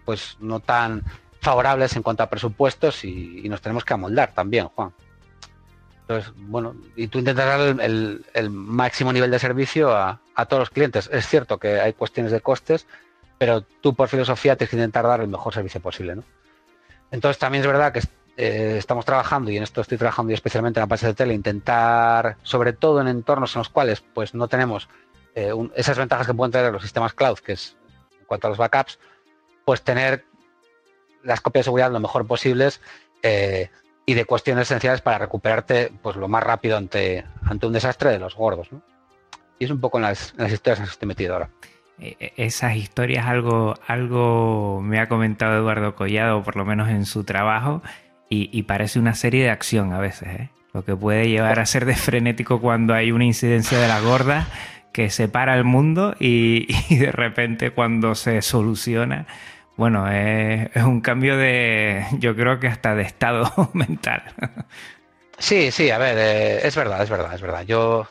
pues no tan favorables en cuanto a presupuestos y, nos tenemos que amoldar también, Juan. Entonces, bueno, y tú intentas dar el, máximo nivel de servicio a, todos los clientes. Es cierto que hay cuestiones de costes, pero tú por filosofía tienes que intentar dar el mejor servicio posible, ¿no? Entonces también es verdad que eh, estamos trabajando, y en esto estoy trabajando y especialmente en la base de tele, intentar, sobre todo en entornos en los cuales pues no tenemos eh, esas ventajas que pueden tener los sistemas cloud, que es cuanto a los backups, pues tener las copias de seguridad lo mejor posibles eh, y de cuestiones esenciales para recuperarte pues lo más rápido ante, ante un desastre de los gordos. Y es un poco en las, historias en las que estoy metido ahora. E, e, esas historias, algo, algo me ha comentado Eduardo Collado, por lo menos en su trabajo, y, parece una serie de acción a veces, ¿eh? lo que puede llevar a ser de frenético cuando hay una incidencia de la gorda que separa el mundo y, de repente cuando se soluciona, bueno, es, un cambio de, yo creo que hasta de estado mental. Sí, sí, a ver, eh, es verdad, es verdad, es verdad. Yo,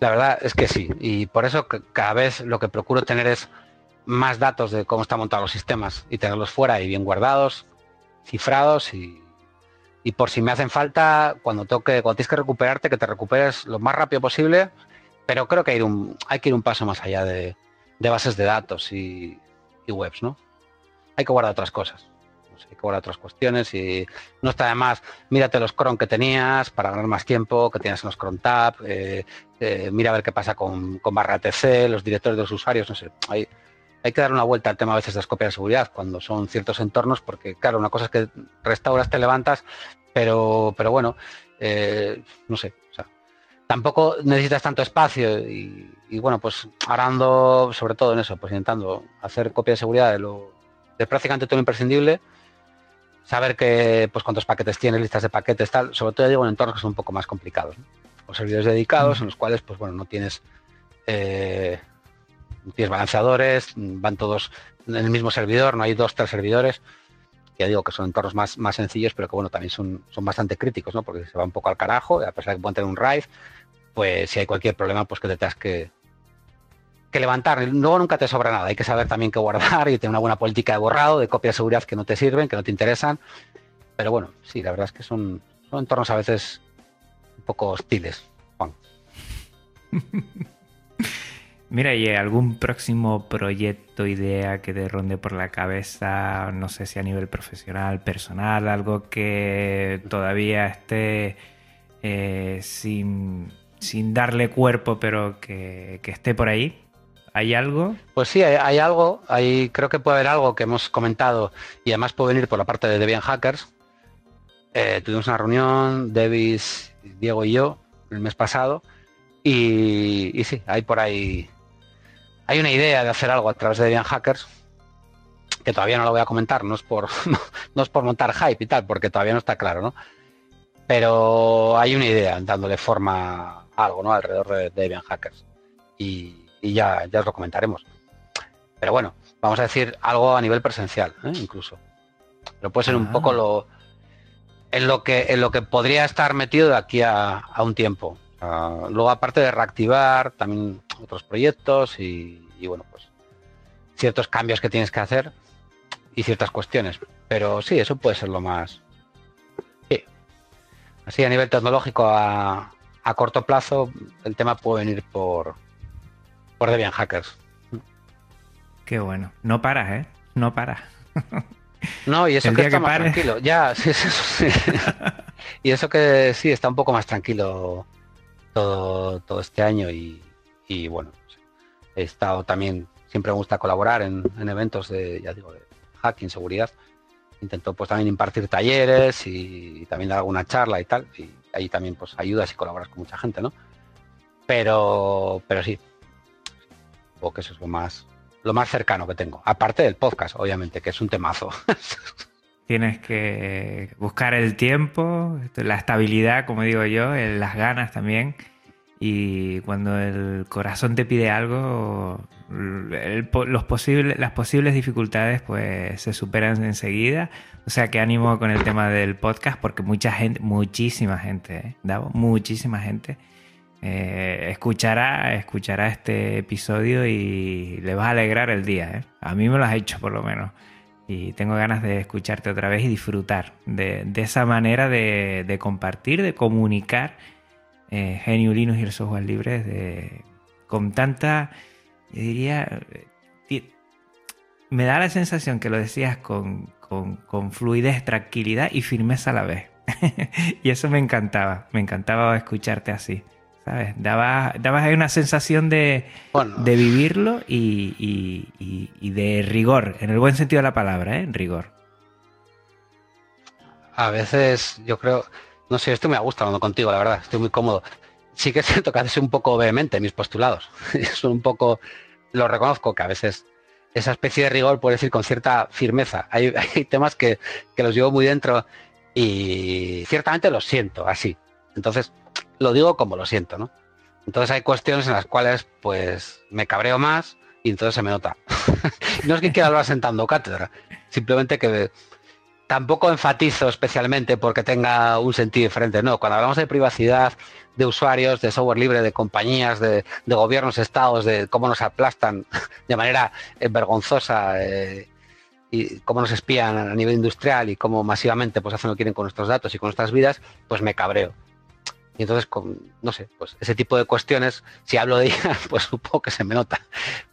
la verdad es que sí, y por eso cada vez lo que procuro tener es más datos de cómo están montados los sistemas y tenerlos fuera y bien guardados, cifrados y, y por si me hacen falta, cuando toque, cuando tienes que recuperarte, que te recuperes lo más rápido posible pero creo que hay, un, hay que ir un paso más allá de, bases de datos y, webs, ¿no? Hay que guardar otras cosas. Hay que guardar otras cuestiones y no está de más. Mírate los cron que tenías para ganar más tiempo, que tienes en los cron tab. Eh, eh, mira a ver qué pasa con, con barra TC, los directores de los usuarios, no sé. Hay, hay que dar una vuelta al tema a veces de las copias de seguridad cuando son ciertos entornos, porque claro, una cosa es que restauras, te levantas, pero, pero bueno, eh, no sé, tampoco necesitas tanto espacio y, bueno, pues ahora ando sobre todo en eso, pues intentando hacer copia de seguridad de, lo, de prácticamente todo imprescindible, saber que pues cuántos paquetes tienes, listas de paquetes, tal, sobre todo digo en entornos que son un poco más complicados, o servidores dedicados en los cuales pues bueno, no tienes eh, tienes balanceadores, van todos en el mismo servidor, no hay dos, tres servidores ya digo que son entornos más, más sencillos, pero que bueno, también son, son bastante críticos, ¿no? Porque se va un poco al carajo, a pesar de que pueden tener un RAID, pues si hay cualquier problema, pues que te tengas que, que levantar. Luego nunca te sobra nada, hay que saber también qué guardar y tener una buena política de borrado, de copia de seguridad que no te sirven, que no te interesan. Pero bueno, sí, la verdad es que son, son entornos a veces un poco hostiles, Juan. Mira, ¿y algún próximo proyecto, idea que te ronde por la cabeza? No sé si a nivel profesional, personal, algo que todavía esté eh, sin, darle cuerpo, pero que, esté por ahí. ¿Hay algo? Pues sí, hay, algo. Hay, creo que puede haber algo que hemos comentado y además puede venir por la parte de Debian Hackers. Eh, tuvimos una reunión, Davis, Diego y yo, el mes pasado. Y, y sí, hay por ahí. Hay una idea de hacer algo a través de Debian Hackers que todavía no lo voy a comentar, no es por, no, es por montar hype y tal, porque todavía no está claro, ¿no? Pero hay una idea dándole forma a algo, ¿no? Alrededor de Debian Hackers. Y, ya, ya os lo comentaremos. Pero bueno, vamos a decir algo a nivel presencial, ¿eh? incluso. Pero puede ser un poco ah. lo en lo que en lo que podría estar metido de aquí a, un tiempo. luego, aparte de reactivar también otros proyectos y, y, bueno, pues ciertos cambios que tienes que hacer, y ciertas cuestiones. Pero sí, eso puede ser lo más. Sí. Así a nivel tecnológico a, a corto plazo, el tema puede venir por, por Debian Hackers. Qué bueno. No paras, ¿eh? No para. No, y eso que está más tranquilo. Ya, sí, sí, y eso que sí, está un poco más tranquilo todo, todo este año y, y bueno, he estado también, siempre me gusta colaborar en, en eventos de, ya digo, de, hacking, seguridad, intentó pues también impartir talleres y, también dar alguna charla y tal. Y ahí también pues ayudas y colaboras con mucha gente, ¿no? Pero, pero sí, o que eso es lo más, lo más cercano que tengo. Aparte del podcast, obviamente, que es un temazo. Tienes que buscar el tiempo, la estabilidad, como digo yo, las ganas también y cuando el corazón te pide algo, los posibles, las posibles dificultades pues se superan enseguida. O sea que ánimo con el tema del podcast porque mucha gente, muchísima gente, ¿eh? muchísima gente eh, escuchará, escuchará este episodio y le va a alegrar el día. ¿eh? A mí me lo has hecho por lo menos. Y tengo ganas de escucharte otra vez y disfrutar de, esa manera de, compartir, de comunicar eh, Genio Linux y el software libre de, con tanta, yo diría, eh, me da la sensación que lo decías con, con, fluidez, tranquilidad y firmeza a la vez. y eso me encantaba, me encantaba escucharte así. ¿Sabes? Dabas daba ahí una sensación de, de vivirlo y, y, y, de rigor, en el buen sentido de la palabra, ¿eh? Rigor. A veces yo creo, no sé, esto me gusta hablando contigo, la verdad, estoy muy cómodo. Sí que es cierto que haces un poco vehemente mis postulados. Son un poco, lo reconozco, que a veces esa especie de rigor puede decir con cierta firmeza. Hay, temas que, los llevo muy dentro y ciertamente los siento así. Entonces, lo digo como lo siento, ¿no? Entonces hay cuestiones en las cuales pues me cabreo más y entonces se me nota. no es que quiera hablar sentando cátedra, simplemente que tampoco enfatizo especialmente porque tenga un sentido diferente. No, cuando hablamos de privacidad, de usuarios, de software libre, de compañías, de, gobiernos, estados, de cómo nos aplastan de manera eh, vergonzosa eh, y cómo nos espían a nivel industrial y cómo masivamente pues hacen lo que quieren con nuestros datos y con nuestras vidas, pues me cabreo. Y entonces, con, no sé, pues ese tipo de cuestiones, si hablo de ellas, pues supongo que se me nota.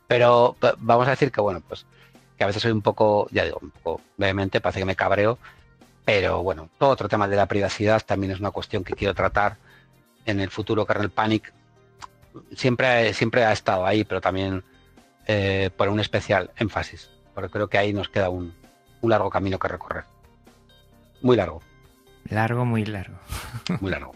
Pero vamos a decir que, bueno, pues que a veces soy un poco, ya digo, un poco vehemente, parece que me cabreo, pero bueno, todo otro tema de la privacidad también es una cuestión que quiero tratar en el futuro Kernel Panic. Siempre, siempre ha estado ahí, pero también eh, por un especial énfasis, porque creo que ahí nos queda un, un largo camino que recorrer. Muy largo. Largo, muy largo. Muy largo.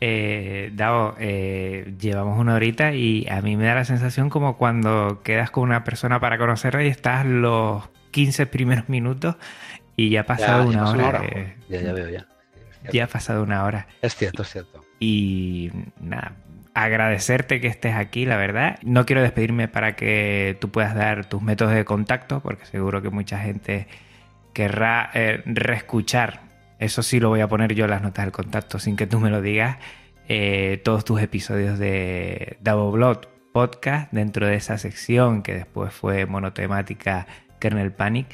Eh, Dao, eh, llevamos una horita y a mí me da la sensación como cuando quedas con una persona para conocerla y estás los 15 primeros minutos y ya ha pasado una hora. Eh, ya, ya veo, ya. ya ha pasado una hora. Es cierto, es cierto. Y nada, agradecerte que estés aquí, la verdad. No quiero despedirme para que tú puedas dar tus métodos de contacto, porque seguro que mucha gente querrá eh, reescuchar eso sí lo voy a poner yo en las notas del contacto sin que tú me lo digas. Eh, todos tus episodios de Double Blood Podcast dentro de esa sección que después fue monotemática Kernel Panic.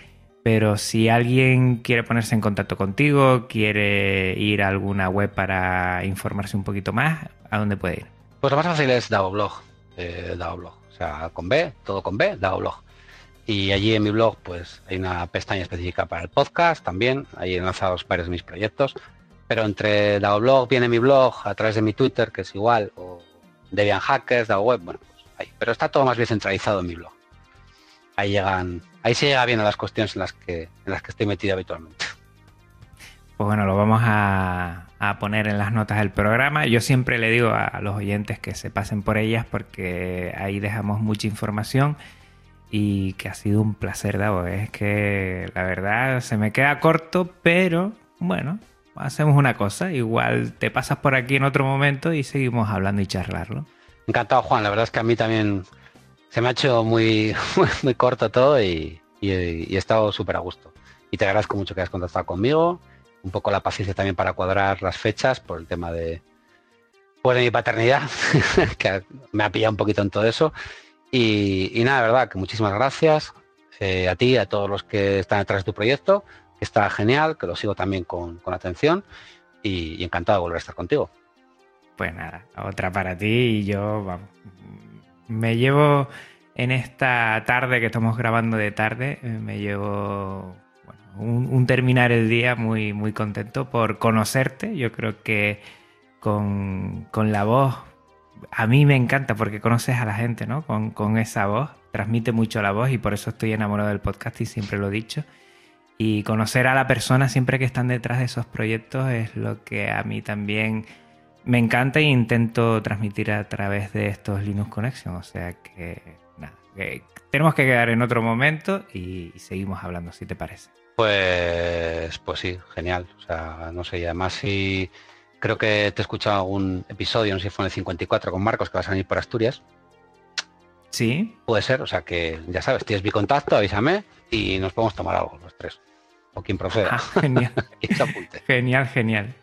Pero si alguien quiere ponerse en contacto contigo, quiere ir a alguna web para informarse un poquito más, ¿a dónde puede ir? Pues lo más fácil es Davoblog. Eh, Blog. O sea, con B, todo con B, Davoblog. Y allí en mi blog, pues hay una pestaña específica para el podcast también. Ahí he lanzado varios de mis proyectos. Pero entre DAO Blog viene mi blog a través de mi Twitter, que es igual, o Debian Hackers, DAO Web. Bueno, pues ahí. Pero está todo más bien centralizado en mi blog. Ahí llegan, ahí se llega bien a las cuestiones en las que, en las que estoy metido habitualmente. Pues bueno, lo vamos a, a, poner en las notas del programa. Yo siempre le digo a los oyentes que se pasen por ellas porque ahí dejamos mucha información y que ha sido un placer, Davo. Es que la verdad se me queda corto, pero bueno, hacemos una cosa. Igual te pasas por aquí en otro momento y seguimos hablando y charlarlo. Encantado, Juan. La verdad es que a mí también se me ha hecho muy, muy, corto todo y, he estado súper a gusto. Y te agradezco mucho que hayas contactado conmigo. Un poco la paciencia también para cuadrar las fechas por el tema de, pues de mi paternidad, que me ha pillado un poquito en todo eso. Y, nada, verdad, que muchísimas gracias eh, a ti, a todos los que están detrás de tu proyecto, que está genial, que lo sigo también con, atención y, encantado de volver a estar contigo. Pues nada, otra para ti y yo vamos, me llevo en esta tarde que estamos grabando de tarde, eh, me llevo un, un, terminar el día muy, muy contento por conocerte. Yo creo que con, con la voz a mí me encanta porque conoces a la gente, ¿no? Con, esa voz, transmite mucho la voz y por eso estoy enamorado del podcast y siempre lo he dicho. Y conocer a la persona siempre que están detrás de esos proyectos es lo que a mí también me encanta e intento transmitir a través de estos Linux Connection. O sea que, nada, tenemos que quedar en otro momento y, seguimos hablando, si te parece. Pues, pues sí, genial. O sea, no sé, y además si creo que te he escuchado algún episodio, no sé si fue en el 54 con Marcos, que vas a venir por Asturias. Sí. Puede ser, o sea que ya sabes, tienes mi contacto, avísame y nos podemos tomar algo los tres. O quien proceda. Ah, genial. genial, genial.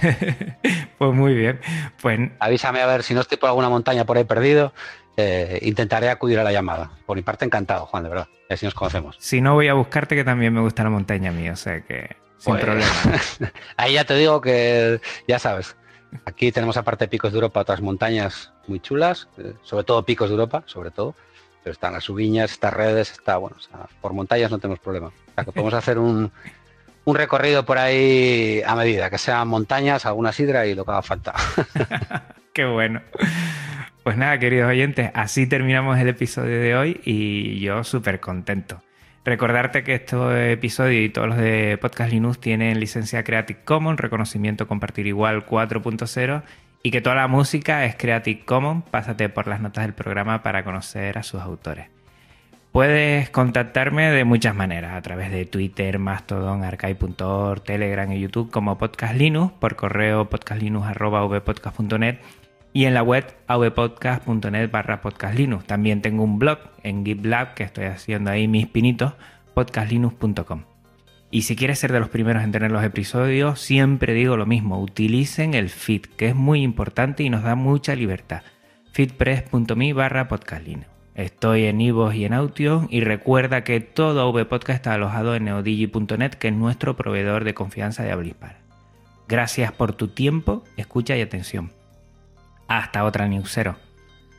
pues muy bien. Pues... Avísame a ver si no estoy por alguna montaña por ahí perdido. Eh, intentaré acudir a la llamada. Por mi parte, encantado, Juan, de verdad. Así nos conocemos. Si no, voy a buscarte, que también me gusta la montaña mía, o sea que. Sin pues, problema. Ahí ya te digo que, ya sabes, aquí tenemos aparte picos de Europa otras montañas muy chulas, eh, sobre todo picos de Europa, sobre todo. Pero están las subiñas, estas redes, está bueno, por montañas no tenemos problema. O sea, que podemos hacer un, un recorrido por ahí a medida, que sean montañas, alguna sidra y lo que haga falta. Qué bueno. Pues nada, queridos oyentes, así terminamos el episodio de hoy y yo súper contento. Recordarte que este episodio y todos los de Podcast Linux tienen licencia Creative Commons, reconocimiento compartir igual 4.0 y que toda la música es Creative Commons. Pásate por las notas del programa para conocer a sus autores. Puedes contactarme de muchas maneras, a través de Twitter, Mastodon, Archive.org, Telegram y YouTube como Podcast Linux, por correo podcastlinux.vpodcast.net y en la web avpodcast.net barra podcastlinux. También tengo un blog en GitLab que estoy haciendo ahí mis pinitos, podcastlinux.com. Y si quieres ser de los primeros en tener los episodios, siempre digo lo mismo, utilicen el feed, que es muy importante y nos da mucha libertad. feedpress.me barra podcastlinux. Estoy en Ivos y en Audio y recuerda que todo AVPodcast está alojado en neodigi.net, que es nuestro proveedor de confianza de habla Gracias por tu tiempo, escucha y atención. Hasta otra Linuxero.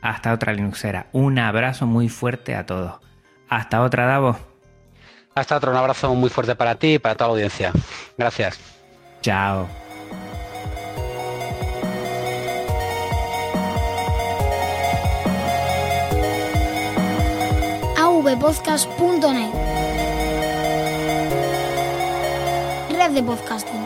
Hasta otra Linuxera. Un abrazo muy fuerte a todos. Hasta otra, Davo. Hasta otro. Un abrazo muy fuerte para ti y para toda la audiencia. Gracias. Chao. avpodcast.net Red de podcasting.